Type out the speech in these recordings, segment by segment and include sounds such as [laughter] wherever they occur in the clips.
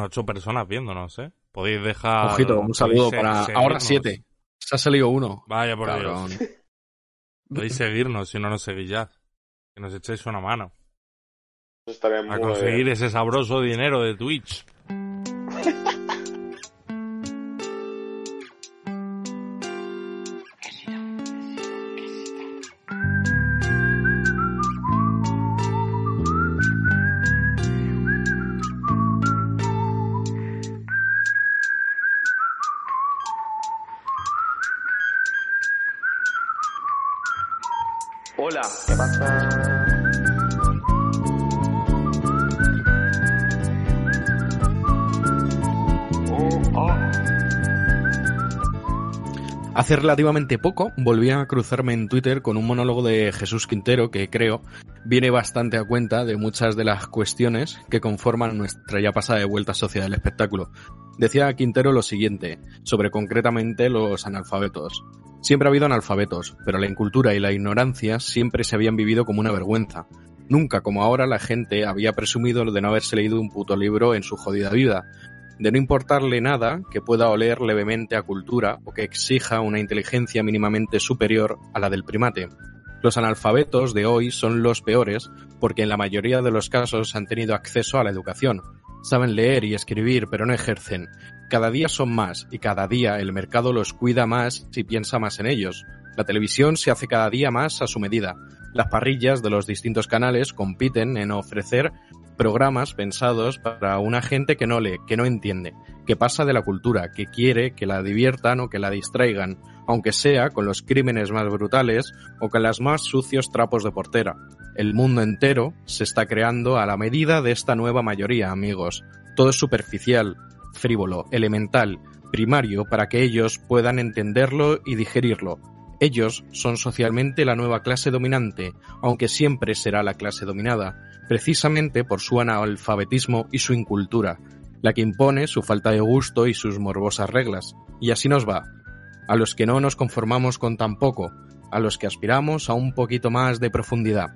Ocho personas viéndonos, ¿eh? Podéis dejar... Ojito, un saludo para... Ahora siete. Se ha salido uno. Vaya por Cabrón. Dios. [laughs] Podéis seguirnos si no nos seguís ya. Que nos echéis una mano. Eso estaría A muy conseguir ese sabroso dinero de Twitch. Hace relativamente poco volví a cruzarme en Twitter con un monólogo de Jesús Quintero que creo viene bastante a cuenta de muchas de las cuestiones que conforman nuestra ya pasada de vuelta sociedad del espectáculo. Decía Quintero lo siguiente, sobre concretamente los analfabetos. Siempre ha habido analfabetos, pero la incultura y la ignorancia siempre se habían vivido como una vergüenza. Nunca como ahora la gente había presumido de no haberse leído un puto libro en su jodida vida, de no importarle nada que pueda oler levemente a cultura o que exija una inteligencia mínimamente superior a la del primate. Los analfabetos de hoy son los peores porque en la mayoría de los casos han tenido acceso a la educación. Saben leer y escribir pero no ejercen. Cada día son más y cada día el mercado los cuida más y piensa más en ellos. La televisión se hace cada día más a su medida. Las parrillas de los distintos canales compiten en ofrecer programas pensados para una gente que no lee, que no entiende, que pasa de la cultura, que quiere que la diviertan o que la distraigan, aunque sea con los crímenes más brutales o con los más sucios trapos de portera. El mundo entero se está creando a la medida de esta nueva mayoría, amigos. Todo es superficial, frívolo, elemental, primario para que ellos puedan entenderlo y digerirlo. Ellos son socialmente la nueva clase dominante, aunque siempre será la clase dominada, precisamente por su analfabetismo y su incultura, la que impone su falta de gusto y sus morbosas reglas. Y así nos va. A los que no nos conformamos con tan poco, a los que aspiramos a un poquito más de profundidad.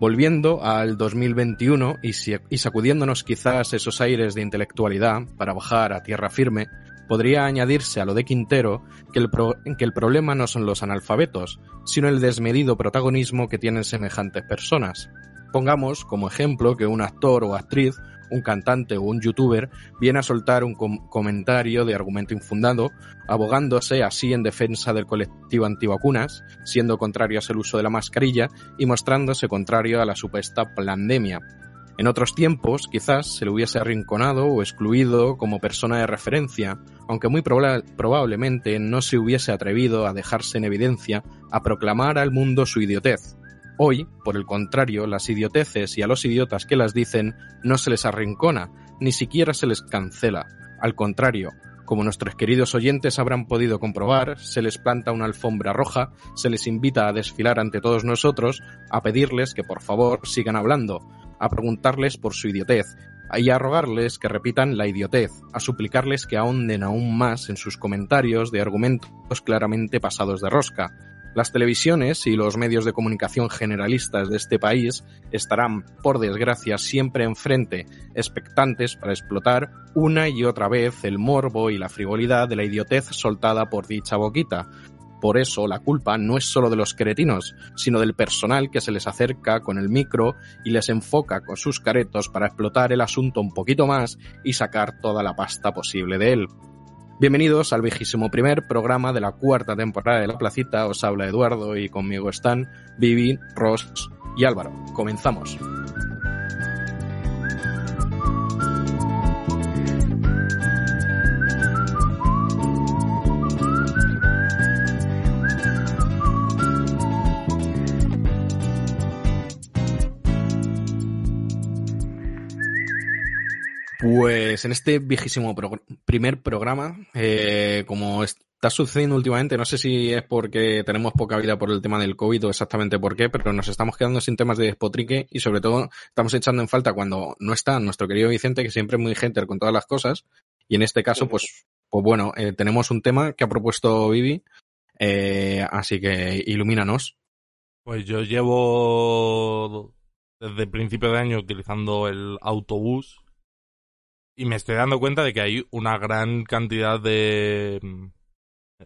Volviendo al 2021 y, sacudiéndonos quizás esos aires de intelectualidad para bajar a tierra firme, podría añadirse a lo de Quintero que el, que el problema no son los analfabetos, sino el desmedido protagonismo que tienen semejantes personas. Pongamos como ejemplo que un actor o actriz, un cantante o un youtuber viene a soltar un com- comentario de argumento infundado, abogándose así en defensa del colectivo antivacunas, siendo contrarios al uso de la mascarilla y mostrándose contrario a la supuesta pandemia. En otros tiempos, quizás se le hubiese arrinconado o excluido como persona de referencia, aunque muy proba- probablemente no se hubiese atrevido a dejarse en evidencia a proclamar al mundo su idiotez. Hoy, por el contrario, las idioteces y a los idiotas que las dicen no se les arrincona, ni siquiera se les cancela. Al contrario, como nuestros queridos oyentes habrán podido comprobar, se les planta una alfombra roja, se les invita a desfilar ante todos nosotros, a pedirles que por favor sigan hablando, a preguntarles por su idiotez, y a rogarles que repitan la idiotez, a suplicarles que ahonden aún más en sus comentarios de argumentos claramente pasados de rosca. Las televisiones y los medios de comunicación generalistas de este país estarán, por desgracia, siempre enfrente, expectantes para explotar una y otra vez el morbo y la frivolidad de la idiotez soltada por dicha boquita. Por eso la culpa no es solo de los cretinos, sino del personal que se les acerca con el micro y les enfoca con sus caretos para explotar el asunto un poquito más y sacar toda la pasta posible de él. Bienvenidos al vigésimo primer programa de la cuarta temporada de La Placita. Os habla Eduardo y conmigo están Vivi, Ross y Álvaro. Comenzamos. Pues en este pro- primer programa, eh, como está sucediendo últimamente, no sé si es porque tenemos poca vida por el tema del COVID o exactamente por qué, pero nos estamos quedando sin temas de despotrique y sobre todo estamos echando en falta cuando no está nuestro querido Vicente, que siempre es muy hater con todas las cosas, y en este caso, pues, pues bueno, eh, tenemos un tema que ha propuesto Vivi, eh, así que ilumínanos. Pues yo llevo desde principio de año utilizando el autobús Y me estoy dando cuenta de que hay una gran cantidad de,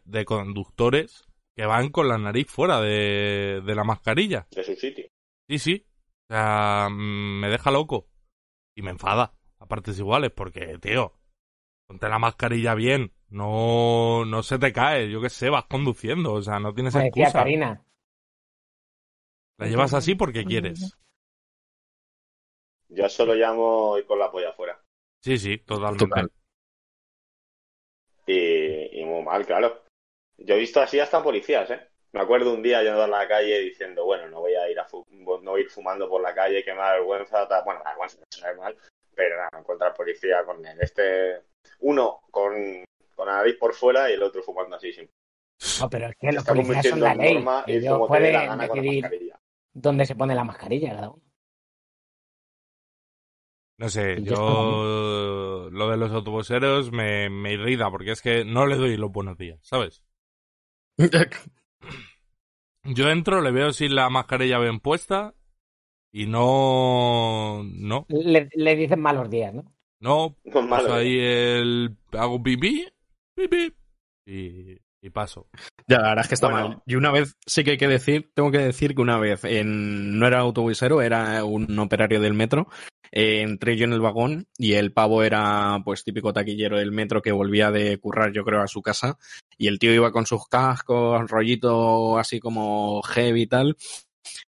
de conductores que van con la nariz fuera de, de la mascarilla. De su sitio. Sí, sí. O sea, mm, me deja loco. Y me enfada a partes iguales, porque, tío, ponte la mascarilla bien. No, no se te cae, yo qué sé, vas conduciendo. O sea, no tienes Como decía excusa. Karina. La llevas así porque quieres. Yo solo llamo ir con la polla afuera. Sí, sí, totalmente. Total. Y, y muy mal, claro. Yo he visto así hasta policías, ¿eh? Me acuerdo un día yendo a la calle diciendo, bueno, no voy a ir a fu- no voy a ir fumando por la calle, que me da vergüenza, tal. bueno, me da vergüenza, no sabe mal, pero nada, encontrar policía con el este, uno con, con la nariz por fuera y el otro fumando así sin No, pero es que los está policías son convirtiendo la ley. Ellos pueden gana con la decidir mascarilla. dónde se pone la mascarilla cada uno. No sé, yo lo de los autobuseros me, me irrita porque es que no le doy los buenos días, ¿sabes? [laughs] Yo entro, le veo sin la mascarilla bien puesta y no, no, Le, le dicen malos días, ¿no? no, No es malo, paso ¿eh? ahí el, hago pipí, pipí y, y paso. Ya, la verdad es que está Bueno. mal. Y una vez, sí que hay que decir, tengo que decir que una vez en, no era autobusero, era un operario del metro. eh, entré yo en el vagón y el pavo era pues típico taquillero del metro que volvía de currar yo creo a su casa y el tío iba con sus cascos, rollito así como heavy y tal.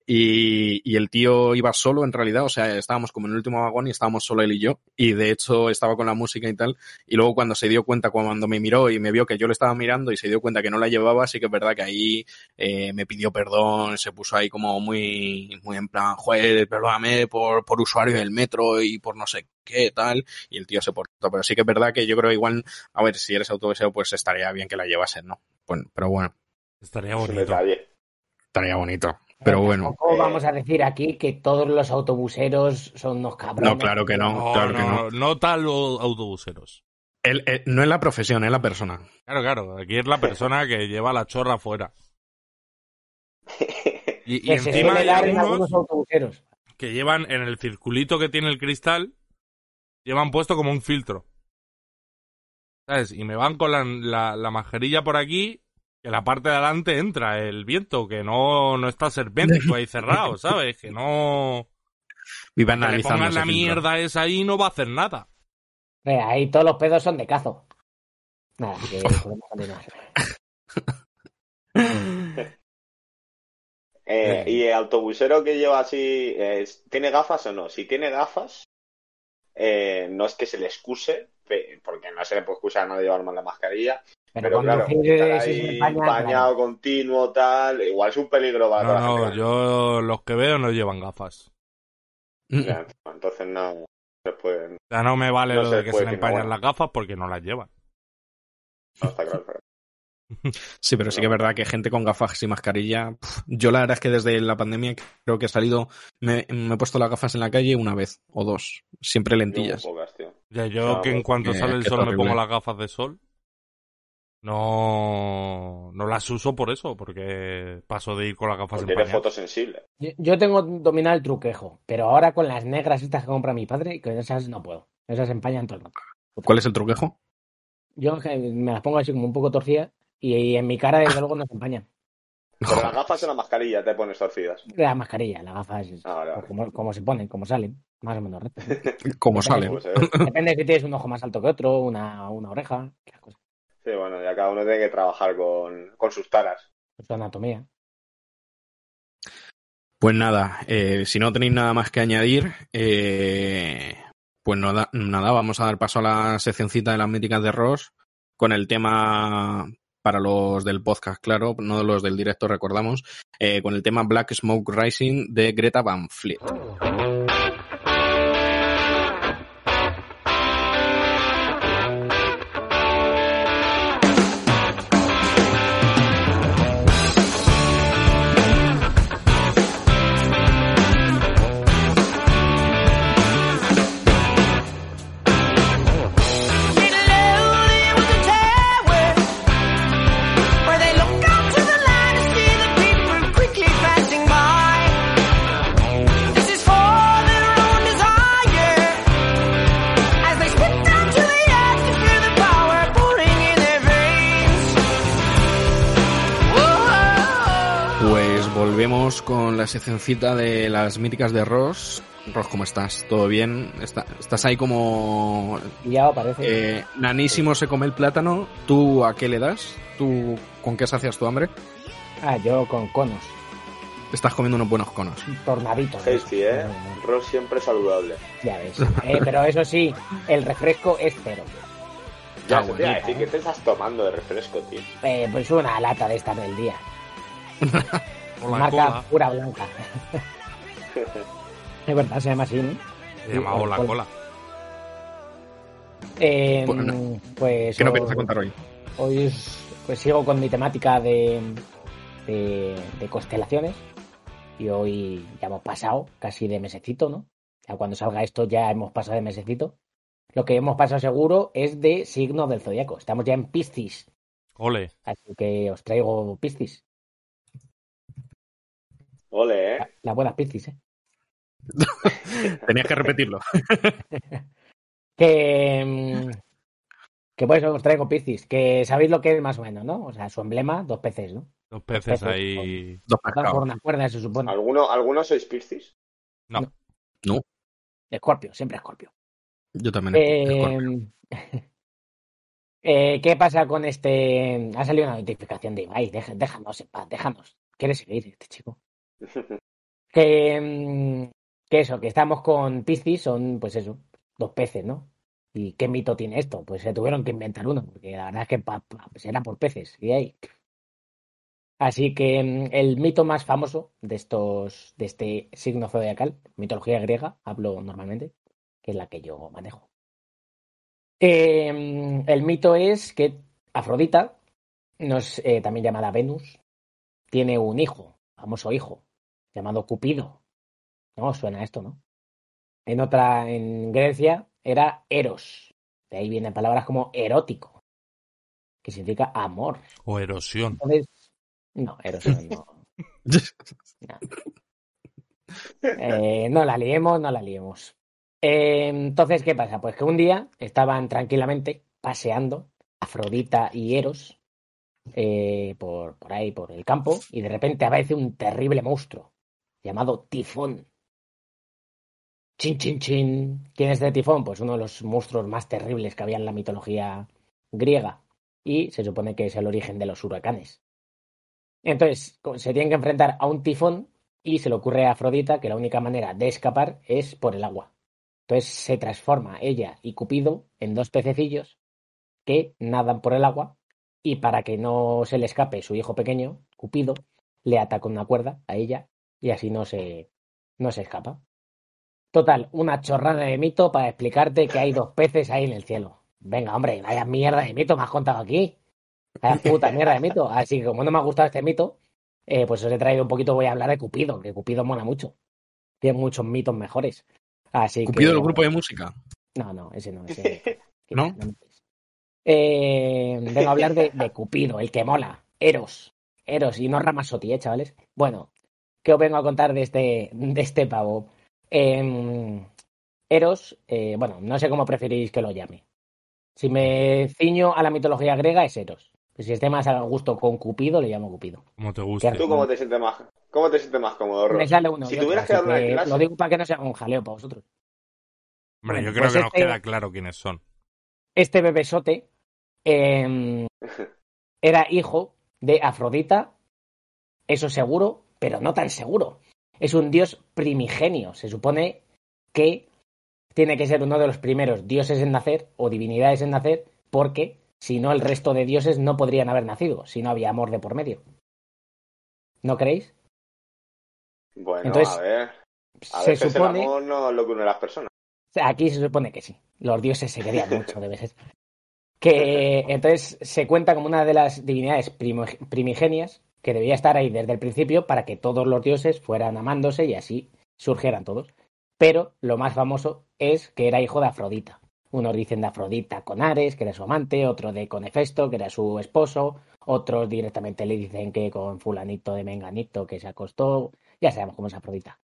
Y, y el tío iba solo en realidad, o sea, estábamos como en el último vagón y estábamos solo él y yo. Y de hecho estaba con la música y tal. Y luego cuando se dio cuenta, cuando me miró y me vio que yo le estaba mirando y se dio cuenta que no la llevaba, sí que es verdad que ahí eh, me pidió perdón, se puso ahí como muy, muy en plan, joder, perdóname por, por usuario del metro y por no sé qué tal. Y el tío se portó. Pero sí que es verdad que yo creo igual, a ver, si eres autobusero, pues estaría bien que la llevasen, ¿no? Bueno, pero bueno, Estaría bonito. estaría bonito. Pero bueno. Tampoco vamos a decir aquí que todos los autobuseros son unos cabrones. No, claro que no. No, claro que no, no tal autobuseros. No es la profesión, es la persona. Claro, claro, aquí es la persona que lleva la chorra afuera. Y, [laughs] encima hay en algunos autobuseros. que llevan en el circulito que tiene el cristal, llevan puesto como un filtro. ¿Sabes? Y me van con la, la, la mascarilla por aquí, que la parte de adelante entra el viento, que no, no está serpéntico ahí cerrado, [laughs] ¿sabes? Que no... Vive Que le pongan la filtro. mierda esa ahí y no va a hacer nada. Eh, ahí todos los pedos son de cazo. Nada, [laughs] que podemos continuar. [laughs] Eh, y el autobusero que lleva así, eh, ¿tiene gafas o no? Si tiene gafas, eh, no es que se le excuse, porque no se le puede excusar a no llevar más la mascarilla, Pero, pero claro, eh, sin ahí España, bañado continuo, tal, igual es un peligro para No, no, yo los que veo no llevan gafas. Ya, [laughs] Entonces no se puede, no O sea, no me vale No lo de que se le empañan bueno. las gafas porque no las llevan. está claro. pero- [laughs] Sí, pero sí que es verdad que gente con gafas y mascarilla. yo la verdad es que desde la pandemia creo que he salido. Me, me he puesto las gafas en la calle una vez o dos. Siempre yo lentillas. pocas, tío. Ya, yo No, que en pues, cuanto que- sale el sol me pongo las gafas de sol. No, no las uso por eso, porque paso de ir con las gafas Porque tiene empañadas. fotosensible. Yo, yo tengo dominado el truquejo, pero ahora con las negras estas que compra mi padre, con esas no puedo. Esas empañan todo el rato. ¿Cuál es el truquejo? Yo me las pongo así como un poco torcidas y, en mi cara desde [laughs] luego no se empañan. Pero las gafas en la mascarilla te pones torcidas. La mascarilla, las gafas, Ah, vale, pues vale. como, como se ponen, como salen, más o menos rectas. [laughs] Como Depende. sale. Pues, eh, Depende si tienes un ojo más alto que otro, una, una oreja, esas cosas. Sí, bueno, ya cada uno tiene que trabajar con, con sus taras. Su anatomía. Pues nada, eh, si no tenéis nada más que añadir, eh, pues nada, nada, vamos a dar paso a la seccioncita de las míticas de Ross con el tema para los del podcast, claro, no los del directo, recordamos, eh, con el tema Black Smoke Rising de Greta Van Fleet. La seccioncita de las míticas de Ross. Ross, ¿cómo estás? ¿Todo bien? Está- ¿Estás ahí como Ya parece. eh, nanísimo se come el plátano? ¿Tú a qué le das? ¿Tú con qué sacias tu hambre? Ah, yo con conos. Estás comiendo unos buenos conos. Tornaditos. Tasty. ¿eh? Ross siempre saludable. Ya ves. Eh, pero eso sí, el refresco es cero. Ya, Ah, se te iba a bonita, decir, ¿eh? ¿qué te estás tomando de refresco, tío? Eh, pues una lata de esta del día. [laughs] Por la Marca cola. pura blanca. [laughs] es verdad, se llama así, ¿no? Se llamaba la cola. Eh, Pues no. pues ¿Qué no hoy- vienes a contar hoy? Hoy es- pues sigo con mi temática de, de, de constelaciones. Y hoy ya hemos pasado casi de mesecito, ¿no? Ya cuando salga esto ya hemos pasado de mesecito. Lo que hemos pasado seguro es de signos del zodiaco. Estamos ya en Piscis. Ole. Así que os traigo Piscis. Ole, ¿eh? Las buenas Piscis, ¿eh? [laughs] Tenías que repetirlo. [laughs] Que, mm, que por eso os traigo Piscis. Que sabéis lo que es más o menos, ¿no? O sea, su emblema, dos peces, ¿no? Los peces Peces, ahí. Dos Atados por pescados. una cuerda, se supone. ¿Alguno, ¿Alguno sois Piscis? Escorpio, siempre Escorpio. Yo también. Escorpio. Eh, [laughs] eh, ¿Qué pasa con este? Ha salido una notificación de Ibai, deja- déjanos en paz, déjanos. ¿Quiere seguir este chico? Que, mm, que eso, que estamos con Piscis, son pues eso, dos peces, ¿no? ¿Y qué mito tiene esto? Pues se tuvieron que inventar uno, porque la verdad es que pues era por peces. Y ahí. Así que mm, el mito más famoso de estos, de este signo zodiacal, mitología griega, hablo normalmente, que es la que yo manejo. Eh, el mito es que Afrodita, eh, también llamada Venus, tiene un hijo, famoso hijo, llamado Cupido. ¿No? Suena esto, ¿no? En otra, en Grecia, era Eros. De ahí vienen palabras como erótico, que significa amor. O erosión. Entonces, no, Eros no. [laughs] no. Eh, no la liemos, no la liemos. Eh, entonces, ¿qué pasa? Pues que un día estaban tranquilamente paseando Afrodita y Eros eh, por, por ahí, por el campo, y de repente aparece un terrible monstruo llamado Tifón. Chin, chin, chin. ¿Quién es de Tifón? Pues uno de los monstruos más terribles que había en la mitología griega. Y se supone que es el origen de los huracanes. Entonces, se tienen que enfrentar a un tifón y se le ocurre a Afrodita que la única manera de escapar es por el agua. Entonces se transforma ella y Cupido en dos pececillos que nadan por el agua y para que no se le escape su hijo pequeño, Cupido, le ata con una cuerda a ella y así no se, no se escapa. Total, una chorrada de mito para explicarte que hay dos peces ahí en el cielo. Venga, hombre, vaya mierda de mito me has contado aquí. Vaya puta mierda de mito. Así que como no me ha gustado este mito, eh, pues os he traído un poquito, voy a hablar de Cupido, que Cupido mola mucho. Tiene muchos mitos mejores. Así Cupido que... del grupo de música. No, no, ese no. Ese... [laughs] ¿No? Eh, vengo a hablar de, de Cupido, el que mola. Eros. Eros y no Ramazotti, ¿eh, chavales? Bueno, ¿qué os vengo a contar de este, de este pavo? Eh, Eros, eh, bueno, no sé cómo preferís que lo llame. Si me ciño a la mitología griega es Eros. Si esté más a gusto con Cupido, le llamo Cupido. Como te guste. ¿Tú cómo te sientes más, cómo te sientes más cómodo, Ross? Me sale uno. Si tuvieras que dar una que clase- Lo digo para que no sea un jaleo para vosotros. Hombre, yo creo pues que nos este- queda claro quiénes son. este bebesote eh, [laughs] era hijo de Afrodita, eso seguro, pero no tan seguro. Es un dios primigenio. Se supone que tiene que ser uno de los primeros dioses en nacer o divinidades en nacer, porque si no, el resto de dioses no podrían haber nacido, si no había amor de por medio. ¿No creéis? Bueno, Entonces, a ver. A se veces supone. el amor no es lo que une a las personas. Aquí se supone que sí. Los dioses se querían mucho de veces. Que entonces se cuenta como una de las divinidades primigenias que debía estar ahí desde el principio para que todos los dioses fueran amándose y así surgieran todos. Pero lo más famoso es que era hijo de Afrodita. Unos dicen de Afrodita con Ares, que era su amante, otro de con Hefesto, que era su esposo, otros directamente le dicen que con fulanito de Menganito, que se acostó. Ya sabemos cómo es Afrodita.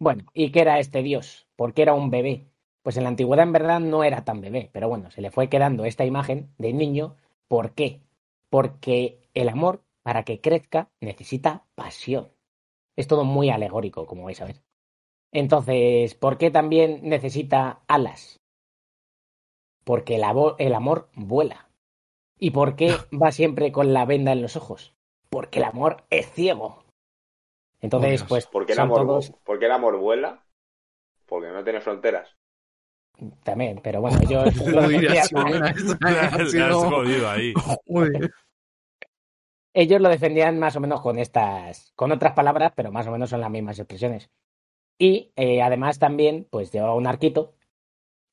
Bueno, ¿y qué era este dios? Porque era un bebé. Pues en la antigüedad en verdad no era tan bebé, pero bueno, se le fue quedando esta imagen de niño. ¿Por qué? Porque el amor, para que crezca, necesita pasión. Es todo muy alegórico, como vais a ver. Entonces, ¿por qué también necesita alas? Porque el, amor vuela. ¿Y por qué [laughs] va siempre con la venda en los ojos? Porque el amor es ciego. Entonces, Dios. pues ¿Por qué el son amor, todos por qué el amor vuela? Porque no tiene fronteras. también, pero bueno, [laughs] lo sido- [laughs] jodido ahí. Ellos lo defendían más o menos con estas, con otras palabras, pero más o menos son las mismas expresiones. Y eh, además también, pues llevaba un arquito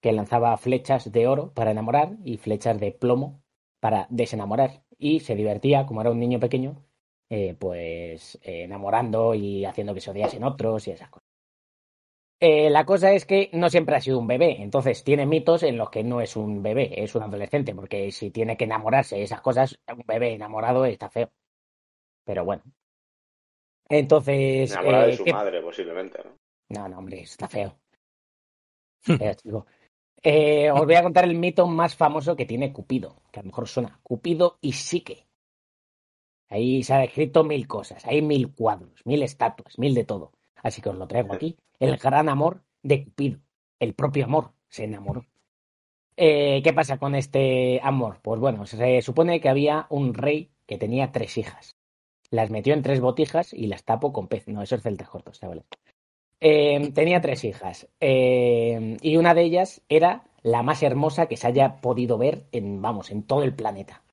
que lanzaba flechas de oro para enamorar y flechas de plomo para desenamorar. Y se divertía, como era un niño pequeño, eh, pues eh, enamorando y haciendo que se odiasen otros y esas cosas. Eh, la cosa es que no siempre ha sido un bebé, entonces tiene mitos en los que no es un bebé, es un adolescente, porque si tiene que enamorarse de esas cosas, un bebé enamorado está feo. Pero bueno. Entonces. Enamorada eh, de su ¿qué- madre, posiblemente, ¿no? no, no, hombre, está feo. [laughs] Feo, chico. Eh, os voy a contar el mito más famoso que tiene Cupido, que a lo mejor suena. Cupido y Psique. Ahí se ha escrito mil cosas, hay mil cuadros, mil estatuas, mil de todo. Así que os lo traigo aquí. El gran amor de Cupido. El propio amor se enamoró. Eh, ¿Qué pasa con este amor? Pues bueno, se supone que había un rey que tenía tres hijas. Las metió en tres botijas y las tapó con pez. No, eso es celtas cortos, chavales. Eh, tenía tres hijas eh, y una de ellas era la más hermosa que se haya podido ver en, vamos, en todo el planeta.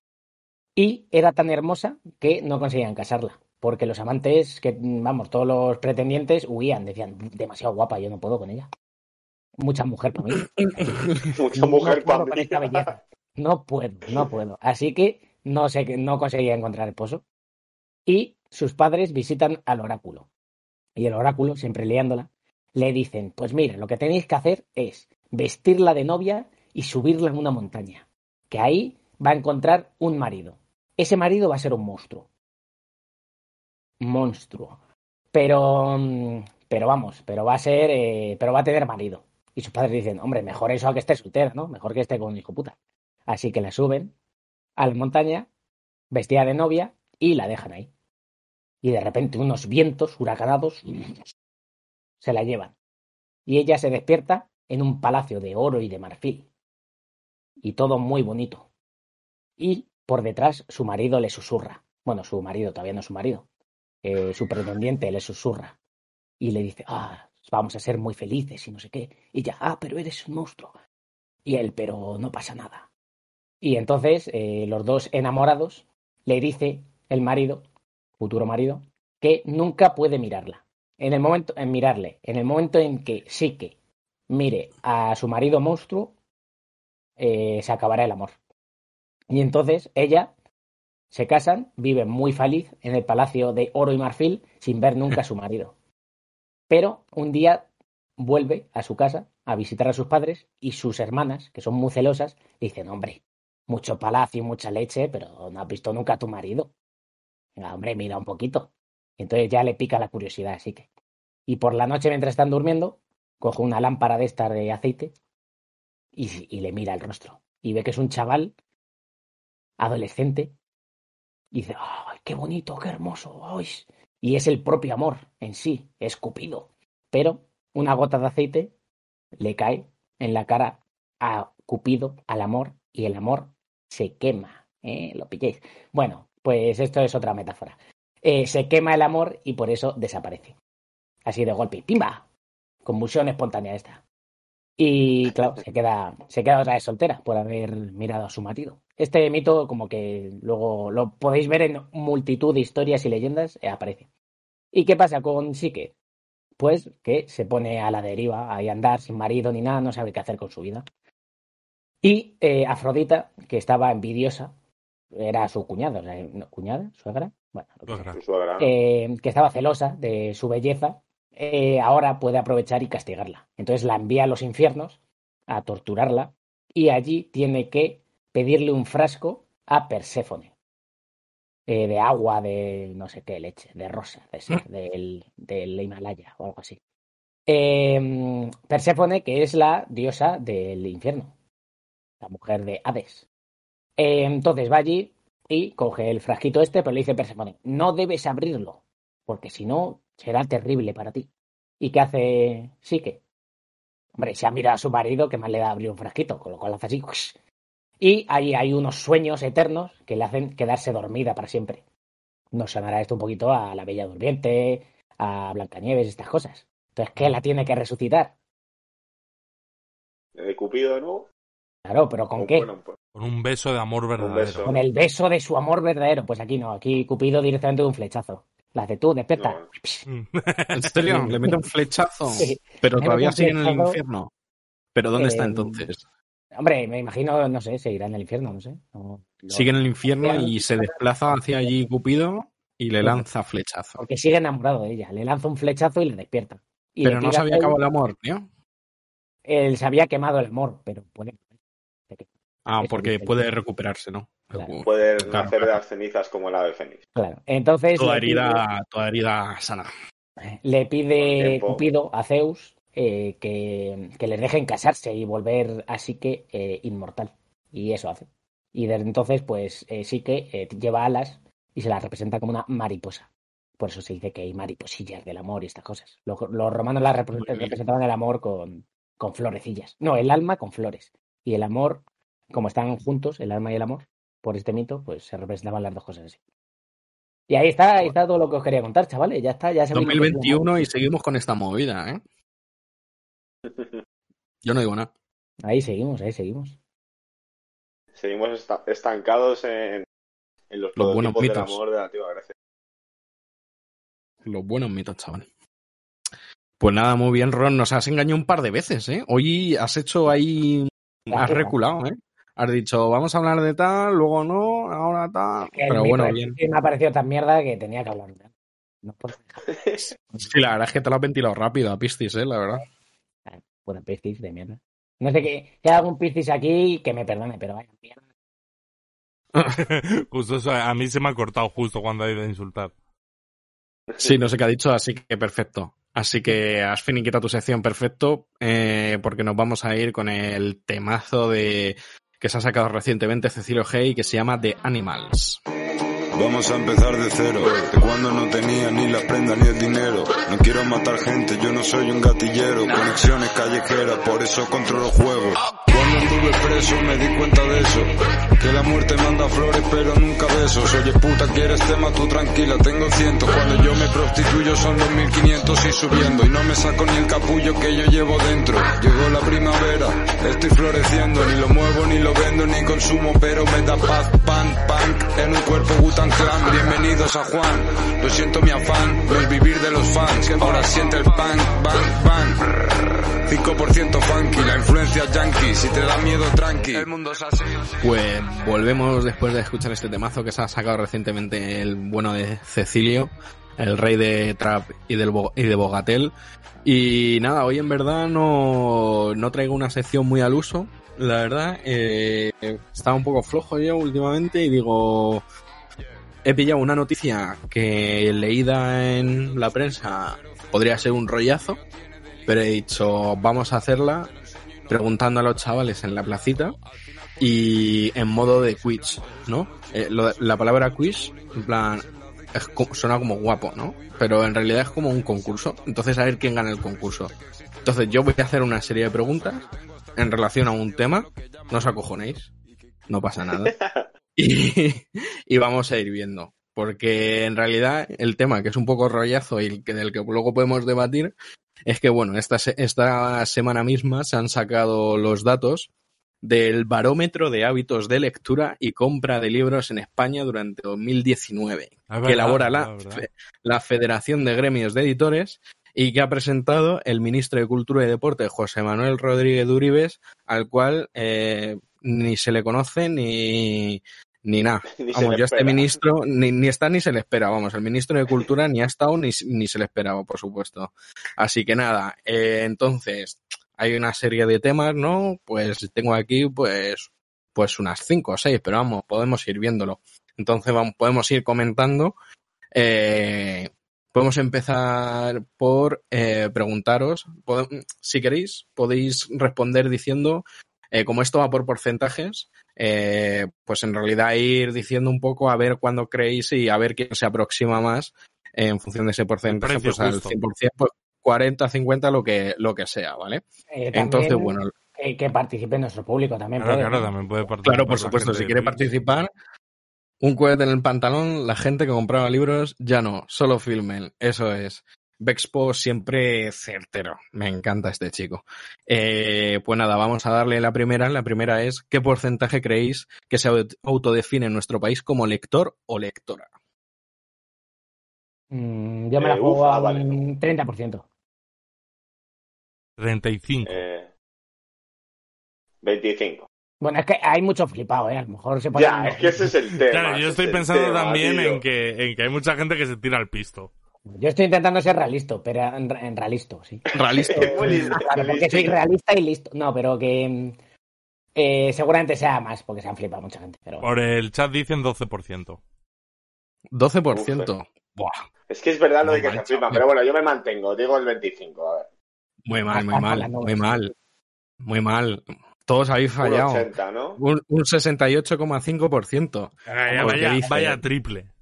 Y era tan hermosa que no conseguían casarla, porque los amantes, que vamos, todos los pretendientes huían, decían, demasiado guapa, yo no puedo con ella. Mucha mujer para mí. [laughs] Mucha No mujer puedo para con esta belleza. No puedo, no puedo. Así que no sé, no conseguía encontrar esposo. Y sus padres visitan al oráculo. Y el oráculo, siempre liándola, le dicen, pues mira, lo que tenéis que hacer es vestirla de novia y subirla en una montaña. Que ahí va a encontrar un marido. Ese marido va a ser un monstruo. Monstruo. Pero, mm, pero vamos, pero va a ser, eh, pero va a tener marido. Y sus padres dicen, hombre, mejor eso a que esté soltera, ¿no? Mejor que esté con un hijo puta. Así que la suben a la montaña, vestida de novia, y la dejan ahí. Y de repente unos vientos huracanados se la llevan. Y ella se despierta en un palacio de oro y de marfil. Y todo muy bonito. Y por detrás su marido le susurra. Bueno, su marido, todavía no es su marido. Eh, su pretendiente le susurra. Y le dice, ah, vamos a ser muy felices y no sé qué. Y ella, ah, pero eres un monstruo. Y él, pero no pasa nada. Y entonces eh, los dos enamorados le dice el marido, futuro marido, que nunca puede mirarla. En el momento, en mirarle, en el momento en que sí que mire a su marido monstruo, eh, se acabará el amor. Y entonces ella se casan, viven muy feliz en el palacio de oro y marfil sin ver nunca a su marido. [laughs] Pero un día vuelve a su casa a visitar a sus padres y sus hermanas, que son muy celosas, dicen, hombre, mucho palacio y mucha leche, pero no has visto nunca a tu marido. Venga, hombre, mira un poquito. Entonces ya le pica la curiosidad, así que. Y por la noche, mientras están durmiendo, coge una lámpara de estas de aceite y, y le mira el rostro. Y ve que es un chaval adolescente. Y dice, ¡ay, qué bonito, qué hermoso! ¡ay! Y es el propio amor en sí, es Cupido. Pero una gota de aceite le cae en la cara a Cupido, al amor, y el amor se quema. ¿eh? ¿Lo pilléis? Bueno, pues esto es otra metáfora. Eh, se quema el amor y por eso desaparece. Así de golpe. ¡Pimba! Convulsión espontánea esta. Y claro, se queda, se queda otra vez soltera por haber mirado a su marido. Este mito, como que luego lo podéis ver en multitud de historias y leyendas, eh, aparece. ¿Y qué pasa con Sique? Pues que se pone a la deriva, ahí andar sin marido ni nada, no sabe qué hacer con su vida. Y eh, Afrodita, que estaba envidiosa, era su cuñada, o sea, ¿no? ¿cuñada? ¿Suegra? Bueno, eh, que estaba celosa de su belleza, eh, ahora puede aprovechar y castigarla. Entonces la envía a los infiernos a torturarla y allí tiene que pedirle un frasco a Perséfone. eh, de agua, de no sé qué, leche, de rosa, de ser, del, del Himalaya o algo así. Eh, Perséfone, que es la diosa del infierno, la mujer de Hades. Eh, entonces va allí y coge el frasquito este, pero le dice Perséfone, no debes abrirlo, porque si no será terrible para ti. ¿Y qué hace Sique? Hombre, se ha mirado a su marido que más le da abrir un frasquito, con lo cual hace así. ¡ush! Y ahí hay unos sueños eternos que le hacen quedarse dormida para siempre. Nos sonará esto un poquito a la Bella Durmiente, a Blancanieves, estas cosas. Entonces, ¿qué la tiene que resucitar? ¿De Cupido de nuevo? Claro, pero ¿con O, qué? bueno, pues, Con un beso de amor verdadero. beso. Con el beso de su amor verdadero. Pues aquí no, aquí Cupido directamente de un flechazo. La hace tú, despierta. No. Mm. ¿En [laughs] serio? ¿Le mete un flechazo? Sí. Pero todavía sigue en el infierno. ¿Pero dónde está Eh, entonces? Hombre, me imagino, no sé, seguirá en el infierno, no sé. No- no- Sigue en el infierno y se desplaza hacia allí Cupido y le lanza flechazo. Porque sigue enamorado de ella. Le lanza un flechazo y le despierta. Y Pero le no se había acabado el amor, tío. Él se había quemado el amor, pero puede. Ah, porque puede recuperarse, ¿no? Claro. puede Claro. nacer de las cenizas como el ave fénix. Claro. Entonces Toda pide, herida, toda herida sana. le pide. Cupido a Zeus eh, que, que les dejen casarse y volver así que eh, inmortal. Y eso hace. Y desde entonces, pues eh, sí que eh, lleva alas y se la representa como una mariposa. Por eso se dice que hay mariposillas del amor y estas cosas. Los, los romanos la repre- Muy bien. representaban el amor con, con florecillas. No, el alma con flores. Y el amor, como están juntos, el alma y el amor, por este mito, pues se representaban las dos cosas así. Y ahí está, ahí está todo lo que os quería contar, chavales. Ya está, ya se 2021 y seguimos con esta movida, ¿eh? [laughs] Yo no digo nada. Ahí seguimos, ahí seguimos. Seguimos esta- estancados en, en los, Los buenos del mitos. amor de la Grecia. Los buenos mitos, chaval. Pues nada, muy bien, Ron. Nos has engañado un par de veces, ¿eh? Hoy has hecho ahí. Has Ajá. reculado, ¿eh? Has dicho, vamos a hablar de tal, luego no, ahora tal. Pero bueno, bien. Me ha parecido tan mierda que tenía que hablar. de él. No puedo dejar. Sí, la verdad es que te lo has ventilado rápido a Piscis, ¿eh? La verdad. Puta Piscis de mierda. No sé qué. Si hay algún Piscis aquí, que me perdone, pero vaya mierda. [laughs] justo eso, a mí se me ha cortado justo cuando ha ido a insultar. Sí, no sé qué ha dicho, así que perfecto. Así que has finiquitado tu sección perfecto, eh, porque nos vamos a ir con el temazo de que se ha sacado recientemente Cecilio Hey, que se llama The Animals. Vamos a empezar de cero, de cuando no tenía ni las prendas ni el dinero. No quiero matar gente, yo no soy un gatillero. Conexiones callejeras, por eso controlo juegos. Cuando anduve preso me di cuenta de eso. Que la muerte manda flores pero nunca besos. Oye puta, quieres tema, tú tranquila, tengo cientos. Cuando yo me prostituyo son 2500 y subiendo. Y no me saco ni el capullo que yo llevo dentro. Llegó la primavera, estoy floreciendo. Ni lo muevo, ni lo vendo, ni consumo, pero me da paz, pan, punk. En un cuerpo Clan, bienvenidos a Juan. Lo siento mi afán, no es vivir de los fans. Ahora siente el pan, bang, bang. 5% funky, la influencia yankee. Si te da miedo, tranqui. El mundo es así. Pues volvemos después de escuchar este temazo que se ha sacado recientemente el bueno de Cecilio, el rey de Trap y, del Bo- y de Bogatel. Y nada, hoy en verdad no, no traigo una sección muy al uso. La verdad, eh, estaba un poco flojo yo últimamente y digo, he pillado una noticia que leída en la prensa podría ser un rollazo, pero he dicho, vamos a hacerla preguntando a los chavales en la placita y en modo de quiz, ¿no? Eh, la palabra quiz, en plan, es suena como guapo, ¿no? Pero en realidad es como un concurso. Entonces, a ver quién gana el concurso. Entonces, yo voy a hacer una serie de preguntas en relación a un tema. No os acojonéis. No pasa nada. [laughs] [laughs] Y, y vamos a ir viendo. Porque en realidad el tema, que es un poco rollazo y que del que luego podemos debatir, es que, bueno, esta, esta semana misma se han sacado los datos del barómetro de hábitos de lectura y compra de libros en España durante 2019, Es que verdad, elabora es la, la Federación de Gremios de Editores y que ha presentado el ministro de Cultura y Deporte, José Manuel Rodríguez Uribes, al cual eh, ni se le conoce ni, ni nada. [laughs] Vamos, yo a este ministro ni, ni está ni se le espera, vamos, el ministro de Cultura ni ha estado ni, ni se le esperaba, por supuesto. Así que nada, eh, entonces, hay una serie de temas, ¿no? Pues tengo aquí, pues, pues unas cinco o seis, pero vamos, podemos ir viéndolo. Entonces vamos, podemos ir comentando. Eh, podemos empezar por eh, preguntaros, si queréis, podéis responder diciendo, eh, como esto va por porcentajes, eh, pues en realidad ir diciendo un poco a ver cuándo creéis y a ver quién se aproxima más en función de ese porcentaje, pues al justo. 100%, pues 40, 50, lo que, lo que sea, ¿vale? Eh, Entonces, bueno, que, que participe nuestro público también. Claro, puede, claro, ¿no? también puede participar. Claro, por supuesto, si quiere participar, un cohete en el pantalón, la gente que compraba libros, ya no, solo filmen, eso es. Bexpo siempre certero, me encanta este chico. Eh, pues nada, vamos a darle la primera. La primera es, ¿qué porcentaje creéis que se aut- autodefine en nuestro país como lector o lectora? Mm, yo me la Eh, juego ufa, a vale. un 30%. 35. Eh, 25. Bueno, es que hay mucho flipado, ¿eh? A lo mejor se puede... Ya, es que ese es el tema. Claro, yo estoy es pensando tema, también tío. en que, en que hay mucha gente que se tira al pisto. Yo estoy intentando ser realista, pero en, en realista, sí. Realista. Claro, porque soy realista y listo. No, pero que eh, seguramente sea más, porque se han flipado mucha gente. Pero Por el chat dicen 12%. 12%. Buah, Es que es verdad lo de que se flipan, pero bueno, yo me mantengo, digo el 25, a ver. muy mal, muy mal, muy mal. Muy mal. Todos habéis Un fallado. 80, ¿no? Un, un 68,5%. Vaya, vaya triple.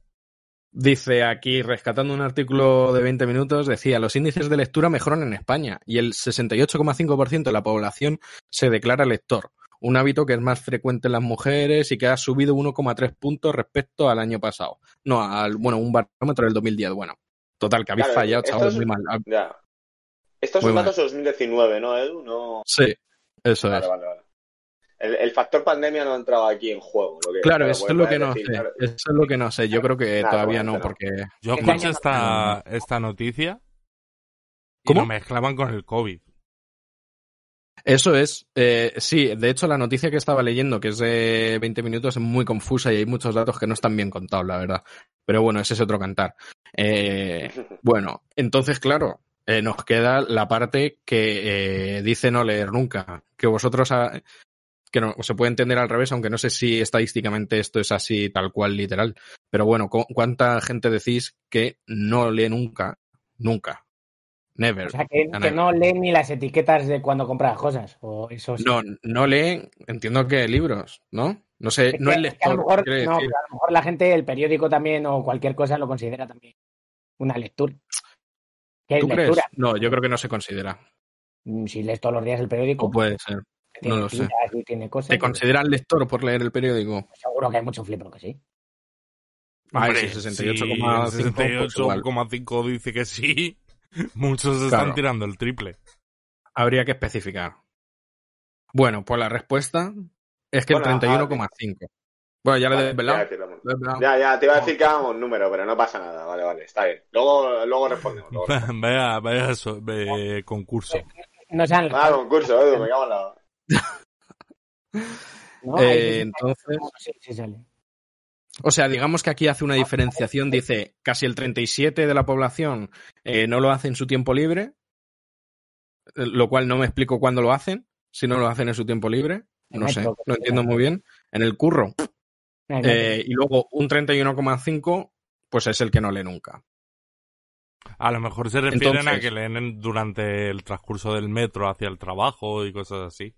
Dice aquí, rescatando un artículo de 20 minutos, decía, los índices de lectura mejoran en España y el 68,5% de la población se declara lector, un hábito que es más frecuente en las mujeres y que ha subido 1,3 puntos respecto al año pasado. No, al, bueno, un barómetro del 2010. Bueno, total, que habéis Claro, fallado, es- muy mal. Ya. Estos son datos de 2019, ¿no, Edu? No. Sí, eso Vale, es. vale, vale. El, el factor pandemia no ha entrado aquí en juego. Lo que, Claro, eso es lo que no decir, sé. claro, Eso es lo que no sé. Yo creo que Nada, todavía no, porque... Yo escuché esta, esta noticia y ¿Cómo? lo mezclaban con el COVID. Eso es, eh, sí, de hecho la noticia que estaba leyendo, que es de 20 minutos, es muy confusa y hay muchos datos que no están bien contados, la verdad. Pero bueno, ese es otro cantar. Eh, [laughs] bueno, entonces, claro, eh, nos queda la parte que eh, dice no leer nunca, que vosotros, que no, se puede entender al revés, aunque no sé si estadísticamente esto es así tal cual literal. Pero bueno, ¿cu- ¿cuánta gente decís que no lee nunca? Nunca. Never. o sea, que, no leen ni las etiquetas de cuando compras cosas. O eso sí. No, no leen, entiendo que libros, ¿no? No sé, Es no que- es es que a lector. lo mejor, quiero no, decir. pero a lo mejor la gente, el periódico también o cualquier cosa lo considera también una lectura. ¿Qué es ¿Tú crees? No, yo creo que no se considera. Mm, Si lees todos los días el periódico, O puede ser. Tiene no lo sé. y tiene cosas. ¿Te pues, consideran lector por leer el periódico? Seguro que hay mucho flipo que sí. Hombre, si 68,5, el pues igual. 68,5 dice que sí. [laughs] Muchos están Claro. tirando el triple. Habría que especificar. Bueno, pues la respuesta es que Bueno, el 31,5. Bueno, ya lo Vale, he desvelado. ya, ya, te iba a decir que hagamos un número, pero no pasa nada. Vale, vale, está bien. Luego, luego respondemos. Luego [laughs] respondemos. vaya, vaya eso, ve- concurso. No sean Ah, concurso, Edu, me cago en la... [laughs] ¿no? Eh, entonces, sí, sí sale. o sea, digamos que aquí hace una diferenciación, dice casi el 37 de la población eh, no lo hace en su tiempo libre, eh, lo cual no me explico cuándo lo hacen, si no lo hacen en su tiempo libre, no sé, no entiendo muy bien, en el curro. Eh, y luego un 31,5 pues es el que no lee nunca. A lo mejor se refieren a que leen en- durante el transcurso del metro hacia el trabajo y cosas así.